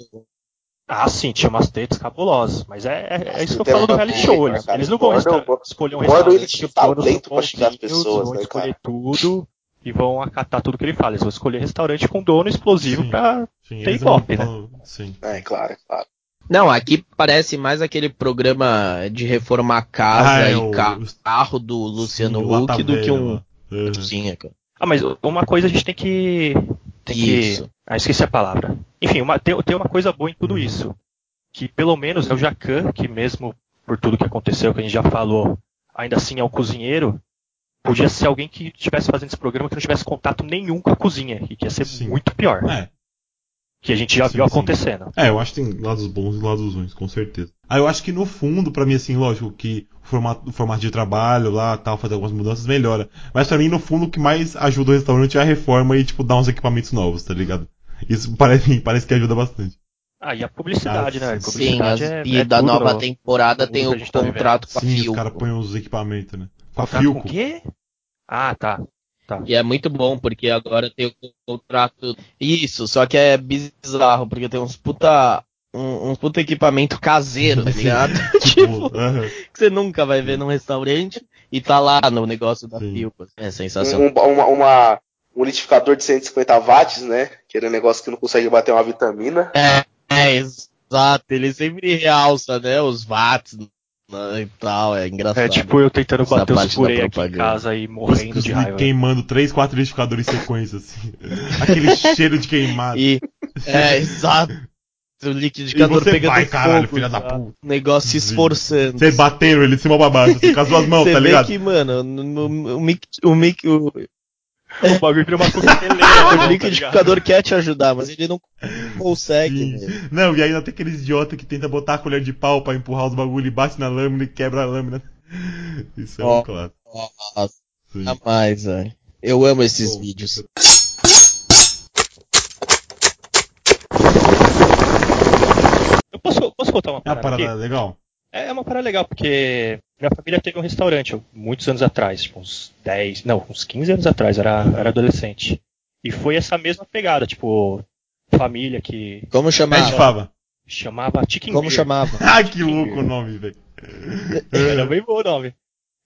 [SPEAKER 4] Ah, sim, tinha umas tretas cabulosas, mas é, é, é isso que eu falo do reality show. Eles, eles não vão escolher um
[SPEAKER 3] Gordon, ele tinha talento pra chegar as pessoas,
[SPEAKER 4] vão né, escolher tudo e vão acatar tudo que ele fala. Eles vão escolher restaurante com dono explosivo sim, pra sim, ter ibope, né?
[SPEAKER 3] Sim. É, claro, claro.
[SPEAKER 2] Não, aqui parece mais aquele programa de reformar casa ah, é, e o, carro do Luciano sim, Huck do que um uhum. cozinha, cara.
[SPEAKER 4] Ah, mas uma coisa a gente tem que. Tem isso. que. Ah, esqueci a palavra. Enfim, uma, tem, tem uma coisa boa em tudo isso. Que pelo menos é o Jacan, que mesmo por tudo que aconteceu, que a gente já falou, ainda assim é um cozinheiro, podia ser alguém que estivesse fazendo esse programa que não tivesse contato nenhum com a cozinha, e que ia ser Sim. muito pior. É que a gente já sim, viu acontecendo.
[SPEAKER 1] É, eu acho que tem lados bons e lados ruins, com certeza. Ah, eu acho que no fundo, para mim, assim, lógico, que o formato, o formato de trabalho lá, tal, fazer algumas mudanças melhora. Mas para mim, no fundo, o que mais ajuda o restaurante é a reforma e, tipo, dar uns equipamentos novos, tá ligado? Isso parece, parece que ajuda bastante.
[SPEAKER 4] Ah, e a publicidade, ah, né? A
[SPEAKER 2] publicidade sim, é, e é da nova temporada tem o tá contrato com a
[SPEAKER 1] Sim, os caras põem os equipamentos, né? Com a Filco. Com
[SPEAKER 4] o quê? Ah, tá. Tá.
[SPEAKER 2] E é muito bom, porque agora tem o contrato. Isso, só que é bizarro, porque tem uns puta. Um, um puta equipamento caseiro, tá ligado? tipo, que você nunca vai ver num restaurante e tá lá no negócio da Filpa. É sensacional.
[SPEAKER 3] Um, uma, uma, um liquidificador de 150 watts, né? Que é um negócio que não consegue bater uma vitamina.
[SPEAKER 2] É, é exato. Ele sempre realça, né? Os watts e tal, é engraçado.
[SPEAKER 4] É tipo eu tentando Essa bater os purê aqui em casa e morrendo de raiva.
[SPEAKER 1] Queimando 3, 4 liquidificadores em sequência, assim. Aquele cheiro de queimado.
[SPEAKER 2] E, é, exato. O liquidificador pegando vai,
[SPEAKER 1] caralho, filha da puta.
[SPEAKER 2] O negócio se esforçando.
[SPEAKER 1] Você bateram ele de cima pra baixo, assim, com as duas mãos, tá ligado?
[SPEAKER 2] Você vê que, mano, o, o, mic, o, mic, o,
[SPEAKER 4] bagulho vira uma coqueteleira.
[SPEAKER 2] o liquidificador quer te ajudar, mas ele não consegue.
[SPEAKER 1] Não, e ainda tem aqueles idiota que tenta botar a colher de pau pra empurrar os bagulho e bate na lâmina e quebra a lâmina. Isso é oh, um clássico.
[SPEAKER 2] Nossa, jamais, velho. Eu amo esses vídeos.
[SPEAKER 4] Eu posso, posso contar uma
[SPEAKER 1] parada? É uma parada aqui? legal?
[SPEAKER 4] É uma parada legal, porque minha família teve um restaurante muitos anos atrás, tipo uns 10, não, uns 15 anos atrás, era, era adolescente. E foi essa mesma pegada, tipo, família que.
[SPEAKER 2] Como chamava?
[SPEAKER 1] Fava.
[SPEAKER 4] Chamava Chicken
[SPEAKER 2] Como Beer. chamava?
[SPEAKER 1] ah, que louco o nome, velho.
[SPEAKER 4] Era bem bom o nome.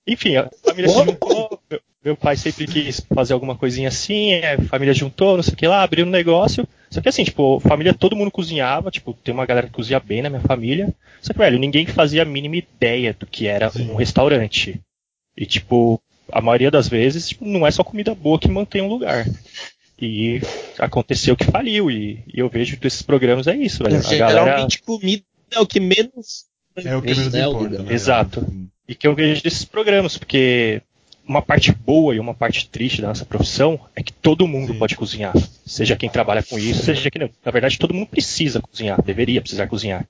[SPEAKER 4] Enfim, a família se juntou, meu, meu, pai sempre quis fazer alguma coisinha assim, a família juntou, não sei o que lá, abriu um negócio. Só que assim, tipo, família todo mundo cozinhava, tipo, tem uma galera que cozinha bem na minha família. Só que, velho, ninguém fazia a mínima ideia do que era Sim. um restaurante. E, tipo, a maioria das vezes, tipo, não é só comida boa que mantém um lugar. E aconteceu que faliu. E, e eu vejo desses programas é isso, velho. A
[SPEAKER 2] Geralmente comida é o que menos.
[SPEAKER 1] É o que menos né, importa.
[SPEAKER 4] Né? Exato. E que eu vejo desses programas, porque uma parte boa e uma parte triste da nossa profissão é que todo mundo Sim. pode cozinhar. Seja quem trabalha com isso, seja quem não. Na verdade, todo mundo precisa cozinhar, deveria precisar cozinhar.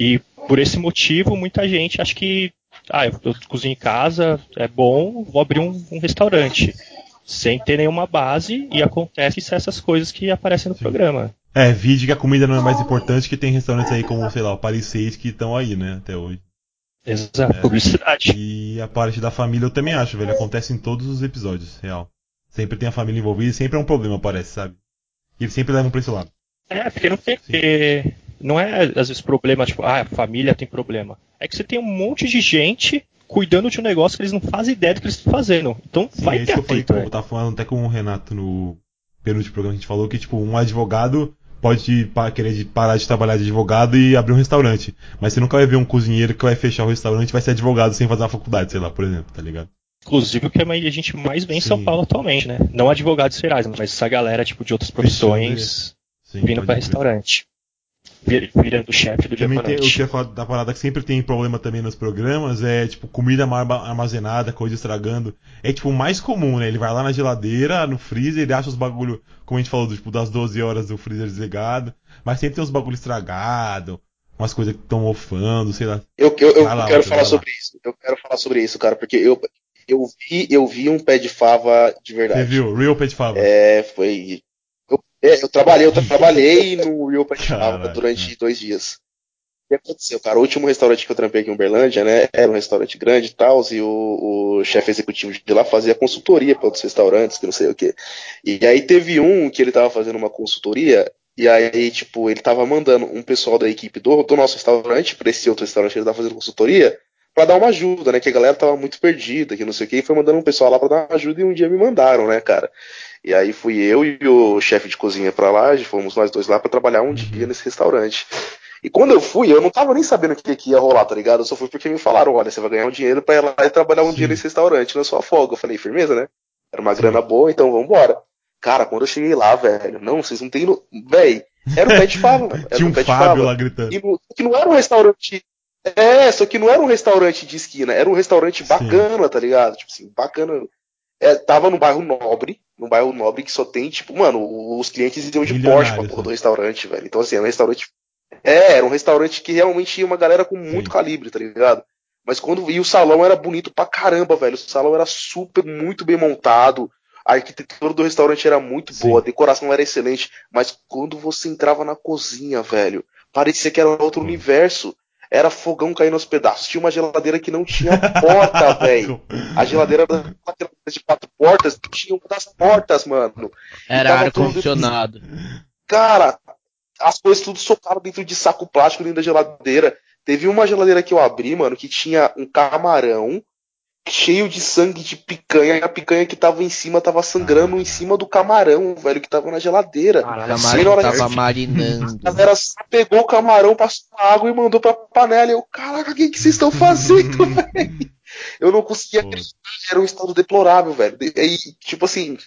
[SPEAKER 4] E por esse motivo, muita gente acha que, ah, eu, eu cozinho em casa, é bom, vou abrir um, um, restaurante. Sem ter nenhuma base, e acontece essas coisas que aparecem no Sim. programa.
[SPEAKER 1] É, vide que a comida não é mais importante, que tem restaurantes aí como, sei lá, o Paris 6 que estão aí, né, até hoje.
[SPEAKER 4] Exato, é, publicidade.
[SPEAKER 1] E a parte da família eu também acho, velho. Acontece em todos os episódios, real. Sempre tem a família envolvida e sempre é um problema, parece, sabe? E eles sempre levam pra esse lado.
[SPEAKER 4] É, porque não tem. Não é, às vezes, problema, tipo, ah, a família tem problema. É que você tem um monte de gente cuidando de um negócio que eles não fazem ideia do que eles estão fazendo. Então Sim, vai é ter
[SPEAKER 1] isso que eu, eu tava falando até com o Renato no penúltimo programa que a gente falou que, tipo, um advogado pode querer parar de trabalhar de advogado e abrir um restaurante. Mas você nunca vai ver um cozinheiro que vai fechar o restaurante e vai ser advogado sem fazer uma faculdade, sei lá, por exemplo, tá ligado?
[SPEAKER 4] Inclusive o que a gente mais vê em Sim. São Paulo atualmente, né? Não advogados gerais, mas essa galera tipo de outras profissões Sim, vindo para restaurante. Virando chefe do
[SPEAKER 1] também tem, O que eu falo da parada que sempre tem problema também nos programas é, tipo, comida mal armazenada, coisa estragando. É, tipo, o mais comum, né? Ele vai lá na geladeira, no freezer, ele acha os bagulho, como a gente falou, tipo, das 12 horas do freezer desligado. Mas sempre tem uns bagulho estragado, umas coisas que estão mofando, sei lá.
[SPEAKER 3] Eu, eu, eu lá, quero falar sobre isso. Eu quero falar sobre isso, cara, porque eu, eu vi, eu vi um pé de fava de verdade. Você
[SPEAKER 1] viu? Real pé de fava.
[SPEAKER 3] É, foi é, eu trabalhei, eu trabalhei no Rio Patinava durante dois dias. O que aconteceu, cara? O último restaurante que eu trampei aqui em Uberlândia, né? Era um restaurante grande e tal, e o, o chefe executivo de lá fazia consultoria para outros restaurantes, que não sei o quê. E aí teve um que ele tava fazendo uma consultoria, e aí, tipo, ele tava mandando um pessoal da equipe do, do nosso restaurante para esse outro restaurante que ele tava fazendo consultoria, para dar uma ajuda, né? Que a galera tava muito perdida, que não sei o quê, e foi mandando um pessoal lá para dar uma ajuda e um dia me mandaram, né, cara? E aí fui eu e o chefe de cozinha para lá, fomos nós dois lá para trabalhar um dia nesse restaurante. E quando eu fui, eu não tava nem sabendo o que, que ia rolar, tá ligado? Eu só fui porque me falaram, olha, você vai ganhar um dinheiro pra ir lá e trabalhar um Sim. dia nesse restaurante na sua folga. Eu falei, firmeza, né? Era uma Sim. grana boa, então vambora. Cara, quando eu cheguei lá, velho, não, vocês não tem. No... Véi, era um pé de fava, mano.
[SPEAKER 1] Tinha um, Fábio lá gritando.
[SPEAKER 3] E no... que não era um restaurante. É, só que não era um restaurante de esquina, era um restaurante bacana, Sim. tá ligado? Tipo assim, bacana. É, tava no bairro nobre, no bairro nobre que só tem, tipo, mano, os clientes iam de Porsche pra porra do restaurante, velho. Então, assim, era um restaurante. É, era um restaurante que realmente ia uma galera com muito Sim. calibre, tá ligado? Mas quando. E o salão era bonito pra caramba, velho. O salão era super, muito bem montado. A arquitetura do restaurante era muito Sim. boa, a decoração era excelente. Mas quando você entrava na cozinha, velho, parecia que era outro universo era fogão caindo aos pedaços. Tinha uma geladeira que não tinha porta, velho. A geladeira de quatro portas tinha uma das portas, mano.
[SPEAKER 2] Era ar-condicionado.
[SPEAKER 3] Cara, as coisas tudo socaram dentro de saco plástico dentro da geladeira. Teve uma geladeira que eu abri, mano, que tinha um camarão cheio de sangue de picanha. E a picanha que tava em cima tava sangrando ah. em cima do camarão, velho, que tava na geladeira.
[SPEAKER 2] Caralho, camarão tava que... marinando.
[SPEAKER 3] A galera pegou o camarão, passou água e mandou pra panela. E eu, caraca, o que, que vocês estão fazendo, velho? Eu não conseguia acreditar, era um estado deplorável, velho. E, tipo assim,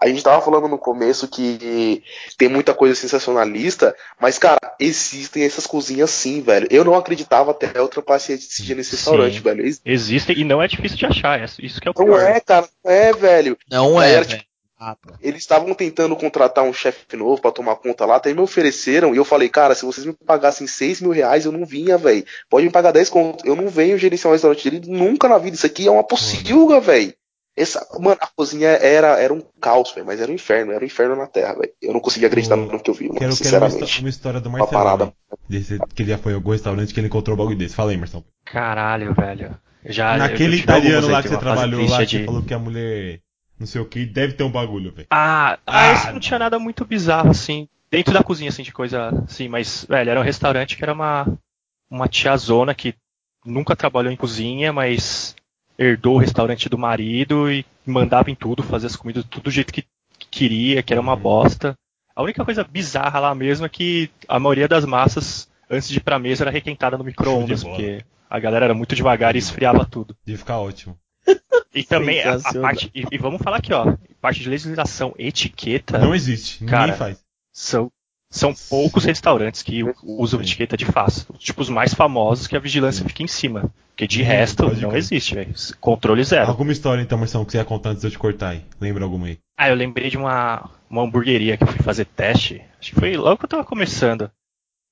[SPEAKER 3] a gente tava falando no começo que tem muita coisa sensacionalista, mas, cara, existem essas cozinhas sim, velho. Eu não acreditava até eu trapacear esse dia nesse restaurante, velho.
[SPEAKER 4] Ex existem e não é difícil de achar, é isso que é o
[SPEAKER 3] pior. Não é, cara, não é, velho.
[SPEAKER 2] Não é, era, tipo,
[SPEAKER 3] eles estavam tentando contratar um chefe novo para tomar conta lá, até me ofereceram, e eu falei, cara, se vocês me pagassem 6 mil reais, eu não vinha, velho. Pode me pagar 10 conto. Eu não venho gerenciar um restaurante dele nunca na vida. Isso aqui é uma pocilga, velho. Essa, mano, a cozinha era, era um caos, véio, mas era um inferno, era um inferno na Terra, velho. Eu não conseguia acreditar no que eu vi, mano,
[SPEAKER 1] quero,
[SPEAKER 3] sinceramente.
[SPEAKER 1] Quero uma, história do Marcelo. Uma parada. Desse, que ele já foi a algum restaurante que ele encontrou o bagulho desse. Fala aí, Marcelo.
[SPEAKER 4] Caralho, velho. Já,
[SPEAKER 1] Naquele italiano lá que você trabalhou lá, que de... falou que a mulher não sei o que, deve ter um bagulho, velho.
[SPEAKER 4] Ah, ah, esse não tinha nada muito bizarro, assim. Dentro da cozinha, assim, de coisa assim, mas, velho, era um restaurante que era uma, uma tiazona que nunca trabalhou em cozinha, mas herdou o restaurante do marido e mandava em tudo, fazia as comidas tudo do jeito que, que queria, que era uma bosta. A única coisa bizarra lá mesmo é que a maioria das massas, antes de ir pra mesa, era requentada no micro-ondas, porque a galera era muito devagar e esfriava tudo.
[SPEAKER 1] Ia ficar ótimo.
[SPEAKER 4] E também a, a parte. E, e, vamos falar aqui, ó. Parte de legislação, etiqueta.
[SPEAKER 1] Não existe, cara, ninguém faz.
[SPEAKER 4] São, são poucos restaurantes que usam etiqueta de fato. Tipo, os mais famosos que a vigilância fica em cima. Porque de resto não crer. existe, velho. Controle zero.
[SPEAKER 1] Alguma história, então, Marção, que você ia contar antes de eu te cortar aí? Lembra alguma aí?
[SPEAKER 4] Ah, eu lembrei de uma, uma hamburgueria que eu fui fazer teste. Acho que foi logo que eu tava começando.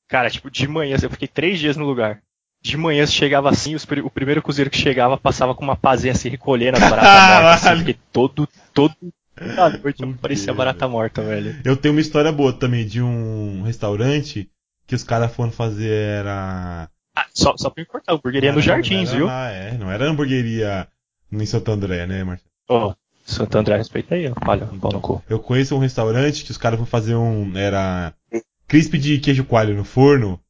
[SPEAKER 4] Cara, tipo, de manhã, eu fiquei três dias no lugar. De manhã chegava assim, os, o primeiro cozinheiro que chegava passava com uma pazinha assim, recolhendo as baratas mortas, assim, porque todo, todo, toda noite parecia barata morta, velho.
[SPEAKER 1] Eu tenho uma história boa também de um restaurante que os caras foram fazer era
[SPEAKER 4] ah, só, só pra importar, hamburgueria nos Jardins,
[SPEAKER 1] não
[SPEAKER 4] viu?
[SPEAKER 1] Ah, é, não era hamburgueria em Santo André, né, Marcelo?
[SPEAKER 4] Oh, Santo André, respeita aí, olha, então, no cu.
[SPEAKER 1] Eu conheço um restaurante que os caras foram fazer um. Era. Crisp de queijo coalho no forno.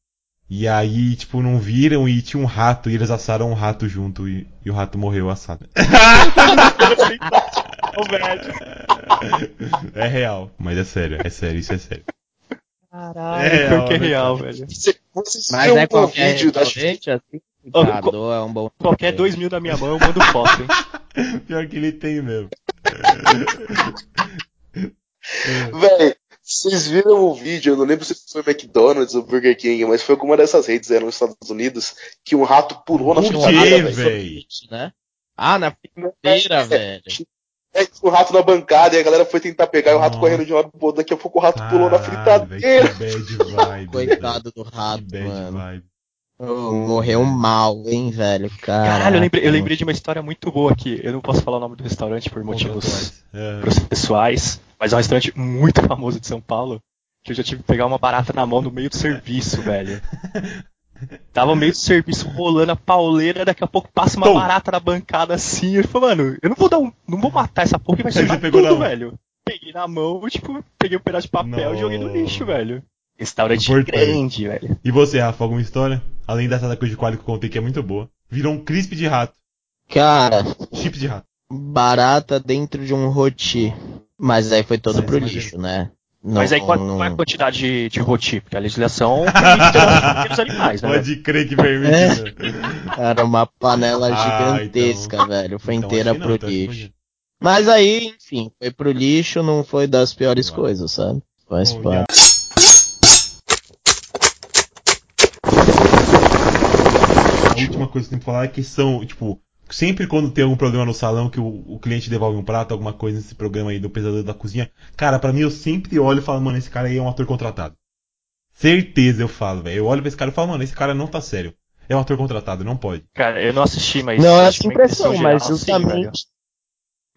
[SPEAKER 1] E aí, tipo, não viram e tinha um rato e eles assaram um rato junto e, e o rato morreu assado. é real, mas é sério, é sério, isso é sério.
[SPEAKER 4] Caralho, é real, que é real, velho.
[SPEAKER 2] Vocês Mas é qualquer vídeo da assim, cuidado, é um bom.
[SPEAKER 4] Qualquer dois mil da minha mão eu mando foto, hein?
[SPEAKER 1] Pior que ele tem mesmo.
[SPEAKER 3] Véi, Vocês viram o vídeo, eu não lembro se foi McDonald's ou Burger King, mas foi alguma dessas redes aí nos Estados Unidos que um rato pulou na
[SPEAKER 1] fritadeira, velho.
[SPEAKER 2] Né? Ah, na é, velho.
[SPEAKER 3] É, o rato na bancada e a galera foi tentar pegar e o rato correndo de um lado pro outro. Daqui a pouco o rato Caralho, pulou na fritadeira.
[SPEAKER 1] Véio, que bad vibe,
[SPEAKER 2] Coitado do rato, mano. Vibe. Oh, morreu mal, hein, velho? Caralho,
[SPEAKER 4] Caralho eu, lembrei, eu lembrei, de uma história muito boa aqui. Eu não posso falar o nome do restaurante por motivos é. processuais, mas é um restaurante muito famoso de São Paulo. Que eu já tive que pegar uma barata na mão no meio do serviço, velho. Tava meio do serviço rolando a pauleira, daqui a pouco passa uma Tom. barata na bancada assim. Eu falei, mano, eu não vou dar um. Não vou matar essa porra que vai ser tudo, velho. Peguei na mão, tipo, peguei um pedaço de papel e joguei no lixo, velho. Restaurante Importante. grande, velho.
[SPEAKER 1] E você, Rafa, alguma história? Além dessa da coisa de quali que eu contei que é muito boa. Virou um crisp de rato.
[SPEAKER 2] Cara.
[SPEAKER 1] Chip de rato.
[SPEAKER 2] Barata dentro de um roti. Mas aí foi todo Sim, pro lixo, né?
[SPEAKER 4] Não, Mas aí qual, não... qual é a quantidade de, de roti? Porque a legislação permite
[SPEAKER 1] os animais, né? Pode crer que permite. É. Né?
[SPEAKER 2] Era uma panela ah, gigantesca, então... velho. Foi então, inteira pro não, lixo. Então Mas aí, enfim, foi pro lixo, não foi das piores coisas, sabe? Faz parte.
[SPEAKER 1] última coisa que tem que falar é que são, tipo, sempre quando tem algum problema no salão que o, o, cliente devolve um prato, alguma coisa nesse programa aí do Pesadelo da Cozinha, cara, para mim eu sempre olho e falo, mano, esse cara aí é um ator contratado. Certeza eu falo, velho. Eu olho pra esse cara e falo, mano, esse cara não tá sério. É um ator contratado, não pode.
[SPEAKER 4] Cara, eu não assisti, mas.
[SPEAKER 2] Não, é essa impressão, mas justamente.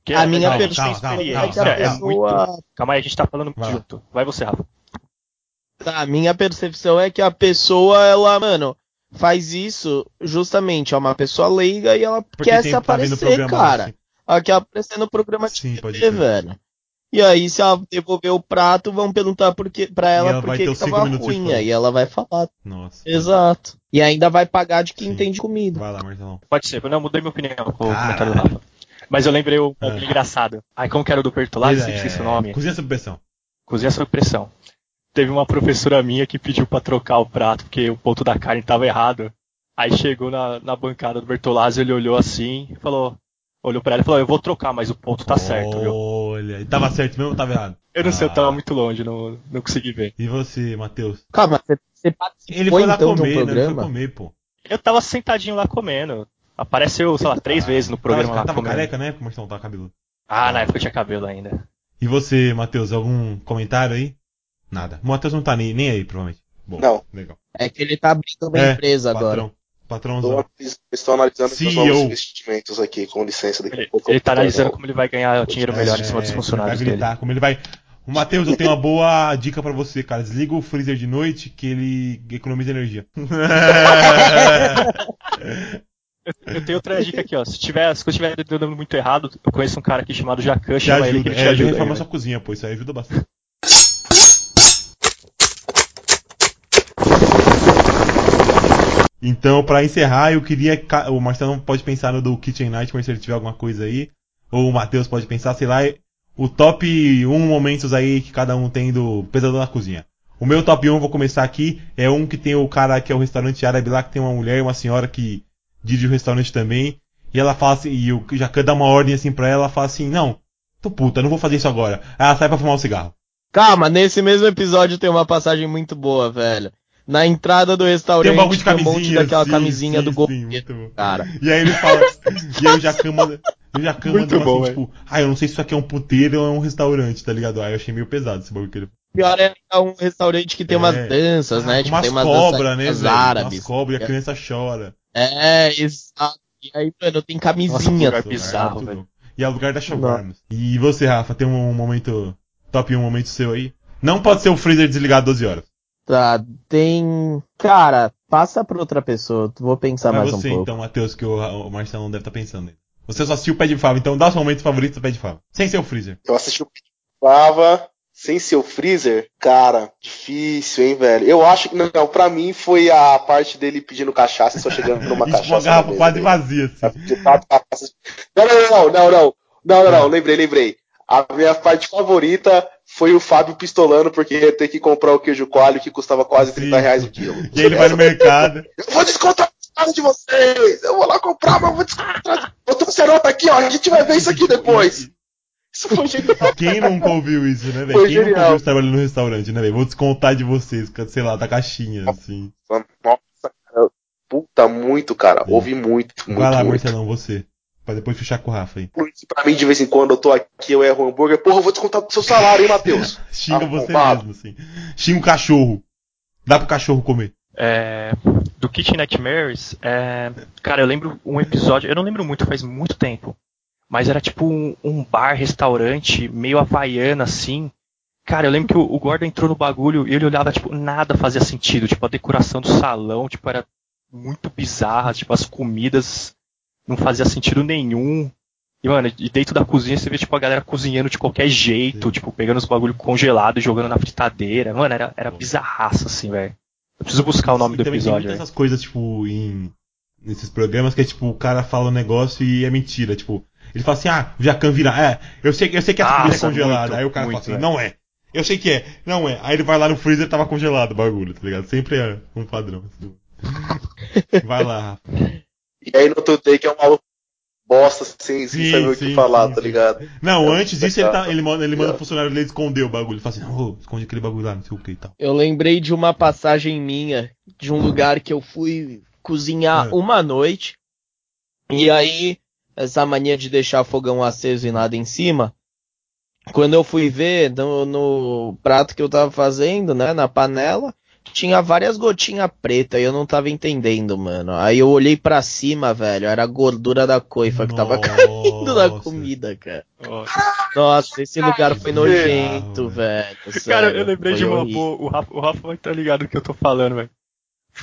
[SPEAKER 2] Assim, a minha não, percepção calma, calma, calma, é,
[SPEAKER 4] pessoa... muito... Calma aí, a gente tá falando Vai. junto. Vai você, Rafa.
[SPEAKER 2] A minha percepção é que a pessoa, ela, mano, faz isso justamente, é uma pessoa leiga e ela Porque quer se tá aparecer, cara. Assim. Ela quer aparecer no programa de Sim, TV, velho. E aí, se ela devolver o prato, vão perguntar por que, pra ela, ela por que tava ruim. Aí ela vai falar.
[SPEAKER 1] Nossa.
[SPEAKER 2] Exato. E ainda vai pagar de quem Sim. entende comida.
[SPEAKER 1] Vai lá, Marcelão.
[SPEAKER 4] Pode ser, eu não mudei minha opinião com o comentário do Rafa. Mas eu lembrei o ah. engraçado. Ai, como que era o do Pertolazzi? É, esqueci o nome.
[SPEAKER 1] Cozinha sob pressão.
[SPEAKER 4] Cozinha sob pressão teve uma professora minha que pediu para trocar o prato porque o ponto da carne estava errado. Aí chegou na, na bancada do Bertolazzi, ele olhou assim e falou. Olhou pra ela e falou, eu vou trocar, mas o ponto tá certo, viu?
[SPEAKER 1] Olha, e tava certo mesmo ou tava errado?
[SPEAKER 4] Eu não ah. sei, eu tava ah. muito longe, não, não consegui ver.
[SPEAKER 1] E você, Matheus?
[SPEAKER 2] Calma, você, você participou
[SPEAKER 1] ele foi lá
[SPEAKER 2] então
[SPEAKER 1] comer,
[SPEAKER 2] um programa?
[SPEAKER 1] Né? Ele foi comer, pô.
[SPEAKER 4] Eu tava sentadinho lá comendo. Apareceu, sei lá, três ah, vezes no programa tava, lá
[SPEAKER 1] tava
[SPEAKER 4] comendo.
[SPEAKER 1] careca, né? Como não tava cabeludo.
[SPEAKER 4] Ah, na época eu tinha cabelo ainda.
[SPEAKER 1] E você, Matheus, algum comentário aí? Nada. O Matheus não tá nem, nem aí, provavelmente. Bom,
[SPEAKER 3] não.
[SPEAKER 1] Legal.
[SPEAKER 2] É que ele tá abrindo uma é, empresa patrão, agora.
[SPEAKER 1] Patrãozão.
[SPEAKER 3] Estou analisando os novos investimentos aqui, com licença. Daqui
[SPEAKER 4] ele, ele tá analisando como ele vai ganhar dinheiro melhor é, em cima dos funcionários
[SPEAKER 1] vai gritar,
[SPEAKER 4] dele.
[SPEAKER 1] Como ele vai... O Matheus, eu tenho uma boa dica para você, cara. Desliga o freezer de noite que ele economiza energia.
[SPEAKER 4] Eu tenho outra dica aqui, ó. Se tiver, se eu estiver dando muito errado, eu conheço um cara aqui chamado Jacan, chama ele que ele te é, ajuda.
[SPEAKER 1] Reforma aí, sua cozinha, pô, isso aí ajuda bastante. Então, para encerrar, eu queria. O Marcelo pode pensar no do Kitchen Nightmare se ele tiver alguma coisa aí. Ou o Matheus pode pensar, sei lá, o top 1 momentos aí que cada um tem do Pesadelo na Cozinha. O meu top 1, vou começar aqui, é um que tem o cara que é o restaurante árabe lá, que tem uma mulher e uma senhora que dirige o restaurante também. E ela fala assim, e o Jacan dá uma ordem assim pra ela, ela fala assim, não, tô puta, não vou fazer isso agora. Aí ela sai pra fumar um cigarro.
[SPEAKER 2] Calma, nesse mesmo episódio tem uma passagem muito boa, velho na entrada do restaurante
[SPEAKER 1] tem um, de camisinha,
[SPEAKER 2] um monte daquela sim, camisinha
[SPEAKER 1] sim,
[SPEAKER 2] do
[SPEAKER 1] governo, cara. E aí ele fala, e aí o Jacan manda, o Jacan manda bom, assim, tipo, ah, eu não sei se isso aqui é um puteiro ou é um restaurante, tá ligado? Aí eu achei meio pesado esse bagulho que ele
[SPEAKER 2] Pior é um restaurante que tem é, umas danças, né? Ah,
[SPEAKER 1] tipo, umas
[SPEAKER 2] tem
[SPEAKER 1] umas cobras, né, velho? Árabes. Umas cobras e a criança chora.
[SPEAKER 2] É, exato. E aí, mano, tem camisinha. Nossa,
[SPEAKER 1] bizarro, é, velho. E é o lugar da shawarma. E você, Rafa, tem um momento, top um momento seu aí? Não pode ser o freezer desligado 12 horas.
[SPEAKER 2] Tá, tem. Cara, passa pra outra pessoa. Vou pensar Mas mais
[SPEAKER 1] você,
[SPEAKER 2] um pouco.
[SPEAKER 1] então, Matheus, que o, o Marcelo não deve estar tá pensando. Você só assistiu o Pé de Fava, então dá os momentos favoritos do Pé de Fava. Sem ser o Freezer.
[SPEAKER 3] Eu assisti o Pé de Fava, sem ser o Freezer. Cara, difícil, hein, velho. Eu acho que, não, pra mim foi a parte dele pedindo cachaça e só chegando numa cachaça.
[SPEAKER 1] Uma garrafa quase vazia, assim.
[SPEAKER 3] Não, não, não, não, não. Não, não, não, lembrei, lembrei. A minha parte favorita foi o Fábio pistolando porque ia ter que comprar o queijo coalho que custava quase 30 reais o quilo.
[SPEAKER 1] E ele vai no mercado.
[SPEAKER 3] Eu vou descontar de vocês! Eu vou lá comprar, mas eu vou descontar. Eu trouxe a nota aqui, ó. A gente vai ver isso aqui depois.
[SPEAKER 1] Isso foi genial. Quem nunca ouviu isso, né, velho? Quem genial. nunca ouviu trabalhando no restaurante, né, velho? Vou descontar de vocês, sei lá, da caixinha, assim.
[SPEAKER 3] Nossa, cara. Puta, muito, cara. Ouvi muito, muito.
[SPEAKER 1] Vai lá,
[SPEAKER 3] muito.
[SPEAKER 1] Marcelão, você. Pra depois fechar com o Rafa aí.
[SPEAKER 3] Pra mim, de vez em quando, eu tô aqui, eu erro hambúrguer. Porra, eu vou descontar do seu salário, hein, Matheus?
[SPEAKER 1] Xinga ah, você mesmo, assim. Xinga o cachorro. Dá pro cachorro comer.
[SPEAKER 4] É, do Kitchen Nightmares, é, cara, eu lembro um episódio, eu não lembro muito, faz muito tempo. Mas era tipo um, um bar, restaurante, meio havaiana assim. Cara, eu lembro que o, o Gordon entrou no bagulho e ele olhava, tipo, nada fazia sentido. Tipo, a decoração do salão, tipo, era muito bizarra. Tipo, as comidas não fazia sentido nenhum. E, mano, e dentro da cozinha você vê, tipo, a galera cozinhando de qualquer jeito, Sim. tipo, pegando os bagulho congelado e jogando na fritadeira. Mano, era, era bizarraço, assim, velho. Eu preciso buscar o nome do episódio.
[SPEAKER 1] Tem essas coisas, tipo, em. Nesses programas que é tipo, o cara fala um negócio e é mentira. Tipo, ele fala assim, ah, o Jacan vira. É, eu sei, eu sei que a comida é congelada. Muito, Aí o cara muito, fala assim, é. não é. Eu sei que é, não é. Aí ele vai lá no freezer e tava congelado o bagulho, tá ligado? Sempre é um padrão. Vai lá,
[SPEAKER 3] Rafa. E aí no outro take é um maluco bosta sem, sem saber o que falar, sim, tá ligado?
[SPEAKER 1] Não, é antes disso ele, tá, ele manda, ele manda o funcionário dele esconder o bagulho. Ele fala assim, oh, esconde aquele bagulho lá, não sei o que e tal.
[SPEAKER 2] Eu lembrei de uma passagem minha, de um lugar que eu fui cozinhar é. uma noite. E aí, essa mania de deixar fogão aceso e nada em cima. Quando eu fui ver no, no prato que eu tava fazendo, né, na panela, tinha várias gotinhas pretas e eu não tava entendendo, mano. Aí eu olhei para cima, velho, era a gordura da coifa que tava caindo na comida, cara. Nossa, Nossa esse lugar foi nojento, velho.
[SPEAKER 4] Cara, eu lembrei de uma boa. O Rafa, o Rafa vai estar ligado do que eu tô falando, velho.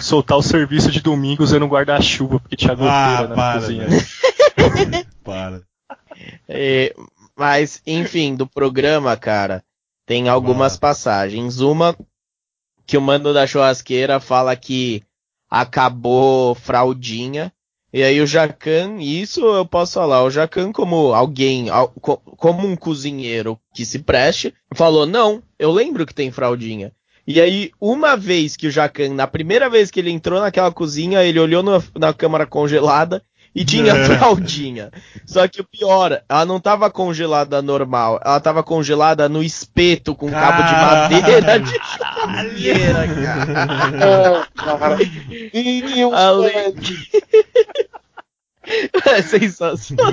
[SPEAKER 4] Soltar o serviço de domingo usando um guarda-chuva, porque tinha goteira ah, na para, cozinha.
[SPEAKER 1] para.
[SPEAKER 2] É, mas, enfim, do programa, cara, tem algumas passagens. Uma que o mano da churrasqueira fala que acabou fraldinha. E aí o Jacan, isso eu posso falar, o Jacan como alguém, como um cozinheiro que se preste, falou, não, eu lembro que tem fraldinha. E aí, uma vez que o Jacan, na primeira vez que ele entrou naquela cozinha, ele olhou no, na câmara congelada e tinha é. fraldinha. Só que o pior, ela não tava congelada normal, ela tava congelada no espeto com cabo de madeira de churrasqueira, cara. Além... é sensacional.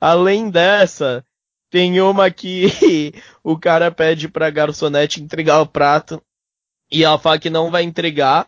[SPEAKER 2] Além dessa, tem uma que o cara pede pra garçonete entregar o prato e ela fala que não vai entregar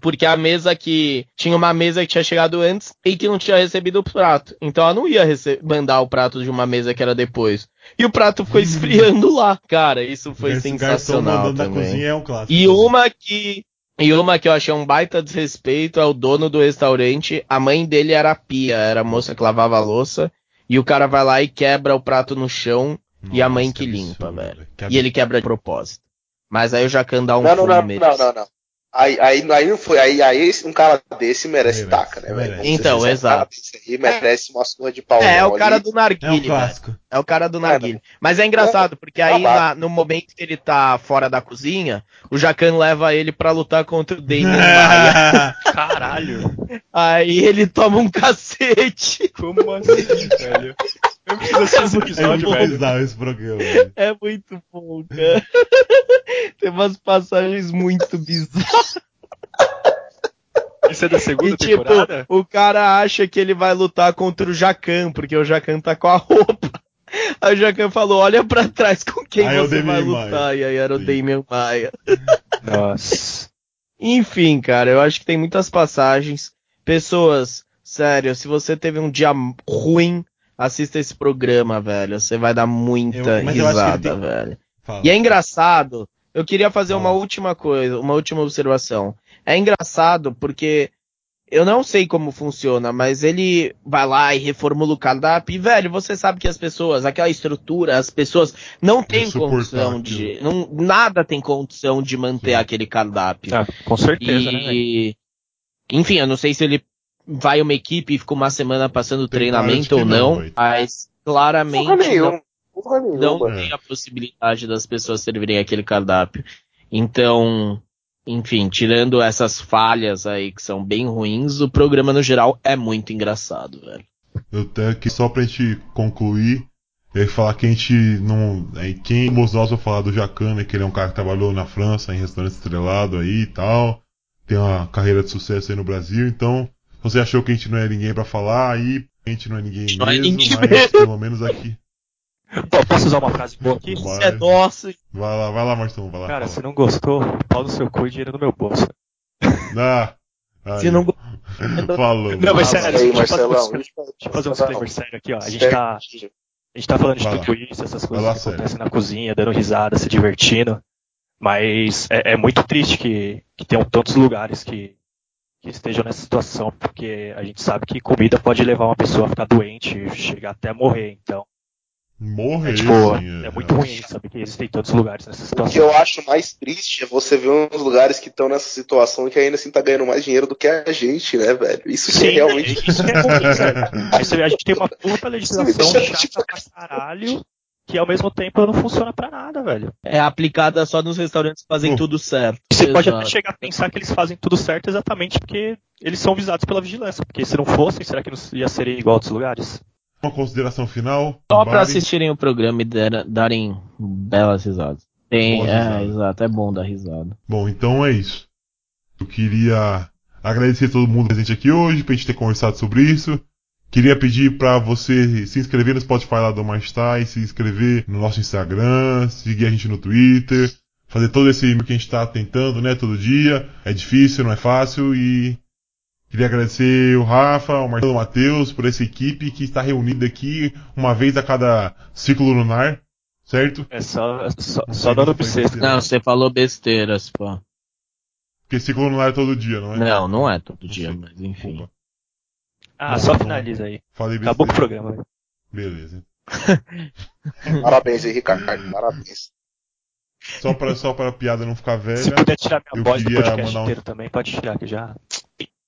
[SPEAKER 2] porque a mesa que. Tinha uma mesa que tinha chegado antes e que não tinha recebido o prato. Então ela não ia mandar o prato de uma mesa que era depois. E o prato ficou esfriando lá. Cara, isso foi Esse sensacional. também.
[SPEAKER 1] É um clássico,
[SPEAKER 2] e uma que. E uma que eu achei um baita desrespeito é o dono do restaurante. A mãe dele era a pia, era a moça que lavava a louça. E o cara vai lá e quebra o prato no chão. Nossa, e a mãe que, que limpa, absurdo, velho. E ele quebra de propósito. Mas aí o Jacan dá um
[SPEAKER 3] não, não, não, não, não, não. Aí, aí, aí não foi. Aí, aí um cara desse merece, merece taca, né, velho?
[SPEAKER 2] Então, exato.
[SPEAKER 3] Um merece uma surra de pau.
[SPEAKER 2] É, é o cara ali. do narguile. É, um é o cara do narguile. É, Mas é engraçado, porque aí na, no momento que ele tá fora da cozinha, o Jacan leva ele pra lutar contra o Damien Maia.
[SPEAKER 4] Caralho.
[SPEAKER 2] Aí ele toma um cacete.
[SPEAKER 4] Como assim, velho? Eu preciso assistir esse episódio, é velho.
[SPEAKER 1] esse programa. Velho.
[SPEAKER 2] É muito bom, cara. Tem umas passagens muito bizarras.
[SPEAKER 4] Isso é da segunda e, tipo, temporada?
[SPEAKER 2] O cara acha que ele vai lutar contra o Jacan, porque o Jacan tá com a roupa. Aí o Jacan falou, olha pra trás com quem aí é você vai lutar. Maia. E aí era Sim. o Damian Maia.
[SPEAKER 4] Nossa.
[SPEAKER 2] Enfim, cara, eu acho que tem muitas passagens. Pessoas, sério, se você teve um dia ruim, assista esse programa, velho. Você vai dar muita eu, risada, tem... velho. Fala. E é engraçado. Eu queria fazer Fala. uma última coisa, uma última observação. É engraçado porque eu não sei como funciona, mas ele vai lá e reformula o cardápio. E, velho, você sabe que as pessoas, aquela estrutura, as pessoas não têm condição de. Não, nada tem condição de manter Sim. aquele cardápio.
[SPEAKER 4] Ah, com certeza, né, e, né?
[SPEAKER 2] Enfim, eu não sei se ele vai uma equipe e fica uma semana passando tem treinamento ou não, não mas claramente não, não tem a possibilidade das pessoas servirem aquele cardápio. Então, enfim, tirando essas falhas aí que são bem ruins, o programa no geral é muito engraçado, velho.
[SPEAKER 1] Eu tenho aqui só pra gente concluir. E falar que a gente não. É, quem nós vai falar do Jacana, que ele é um cara que trabalhou na França, em restaurante estrelado aí e tal. Tem uma carreira de sucesso aí no Brasil, então. Você achou que a gente não é ninguém para falar, aí a gente não é ninguém não mesmo, é ninguém mas mesmo. pelo menos aqui.
[SPEAKER 4] Posso usar uma frase boa aqui?
[SPEAKER 2] Vai, Isso é nosso.
[SPEAKER 1] Vai lá, vai lá, Martão, vai lá.
[SPEAKER 4] Cara, se não gostou, pau no seu cu e dinheiro no meu bolso.
[SPEAKER 1] Ah,
[SPEAKER 2] aí. Se não
[SPEAKER 1] Falou.
[SPEAKER 4] Não, mas sério, deixa, eu fazer um disclaimer sério aqui, ó. A gente tá. A gente tá falando de tudo isso, essas coisas lá, que sério. acontecem na cozinha, dando risada, se divertindo. Mas é, é muito triste que, que tenham tantos lugares que, que estejam nessa situação, porque a gente sabe que comida pode levar uma pessoa a ficar doente, chegar até a morrer. Então,
[SPEAKER 1] Morrer,
[SPEAKER 4] é, tipo, sim, é, é muito ruim saber que existem tantos lugares nessa situação.
[SPEAKER 3] O que eu acho mais triste é você ver uns lugares que estão nessa situação e que ainda assim tá ganhando mais dinheiro do que a gente, né, velho? Isso sim, é realmente.
[SPEAKER 4] Isso é ruim, velho. a gente tem uma puta legislação chata pra caralho que ao mesmo tempo não funciona para nada, velho.
[SPEAKER 2] É aplicada só nos restaurantes que fazem uh. tudo certo.
[SPEAKER 4] Você Exato. pode até chegar a pensar que eles fazem tudo certo exatamente porque eles são visados pela vigilância. Porque se não fossem, será que não ia ser igual a outros lugares?
[SPEAKER 1] Uma consideração final?
[SPEAKER 2] Só para assistirem o programa e der, darem belas risadas. Tem, é, exato, é bom dar risada.
[SPEAKER 1] Bom, então é isso. Eu queria agradecer a todo mundo presente aqui hoje, pra gente ter conversado sobre isso. Queria pedir para você se inscrever no Spotify lá do Marstai, se inscrever no nosso Instagram, seguir a gente no Twitter, fazer todo esse que a gente tá tentando, né, todo dia. É difícil, não é fácil e Queria agradecer o Rafa, o Marcelo o Matheus por essa equipe que está reunida aqui uma vez a cada ciclo lunar, certo?
[SPEAKER 4] É só, só, só dando bissexto.
[SPEAKER 2] Não, você falou besteiras, pô.
[SPEAKER 1] Porque ciclo lunar é todo dia, não é?
[SPEAKER 2] Não, não é todo dia, mas enfim. Opa.
[SPEAKER 4] Ah, só finaliza aí. Falei Acabou com o programa. Né?
[SPEAKER 1] Beleza.
[SPEAKER 3] Parabéns aí, Ricardo. Parabéns.
[SPEAKER 1] Só para só para a piada não ficar velha.
[SPEAKER 4] Se puder tirar minha voz do podcast um... inteiro também, pode tirar que já.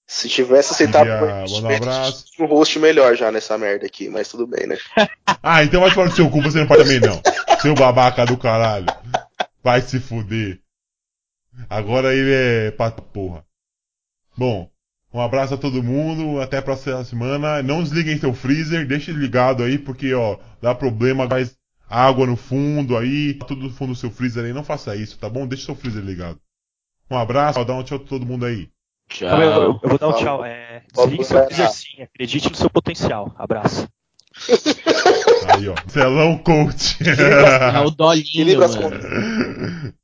[SPEAKER 3] Se tivesse aceitado
[SPEAKER 1] um abraço.
[SPEAKER 3] um host melhor já nessa merda aqui, mas tudo bem, né?
[SPEAKER 1] ah, então vai falar do seu cu, você não pode também não. Seu babaca do caralho. Vai se fuder. Agora ele é pra porra. Bom, um abraço a todo mundo, até a próxima semana. Não desliguem seu freezer, deixe ligado aí, porque ó, dá problema, mais água no fundo aí, tudo no fundo do seu freezer aí. Não faça isso, tá bom? Deixe seu freezer ligado. Um abraço, dá um tchau a todo mundo aí.
[SPEAKER 4] Tchau. Eu, eu, eu vou dar um tchau. É, desligue seu sim, acredite no seu potencial. Abraço.
[SPEAKER 1] Aí, ó. Celão coach.
[SPEAKER 2] É o dolinho, mano.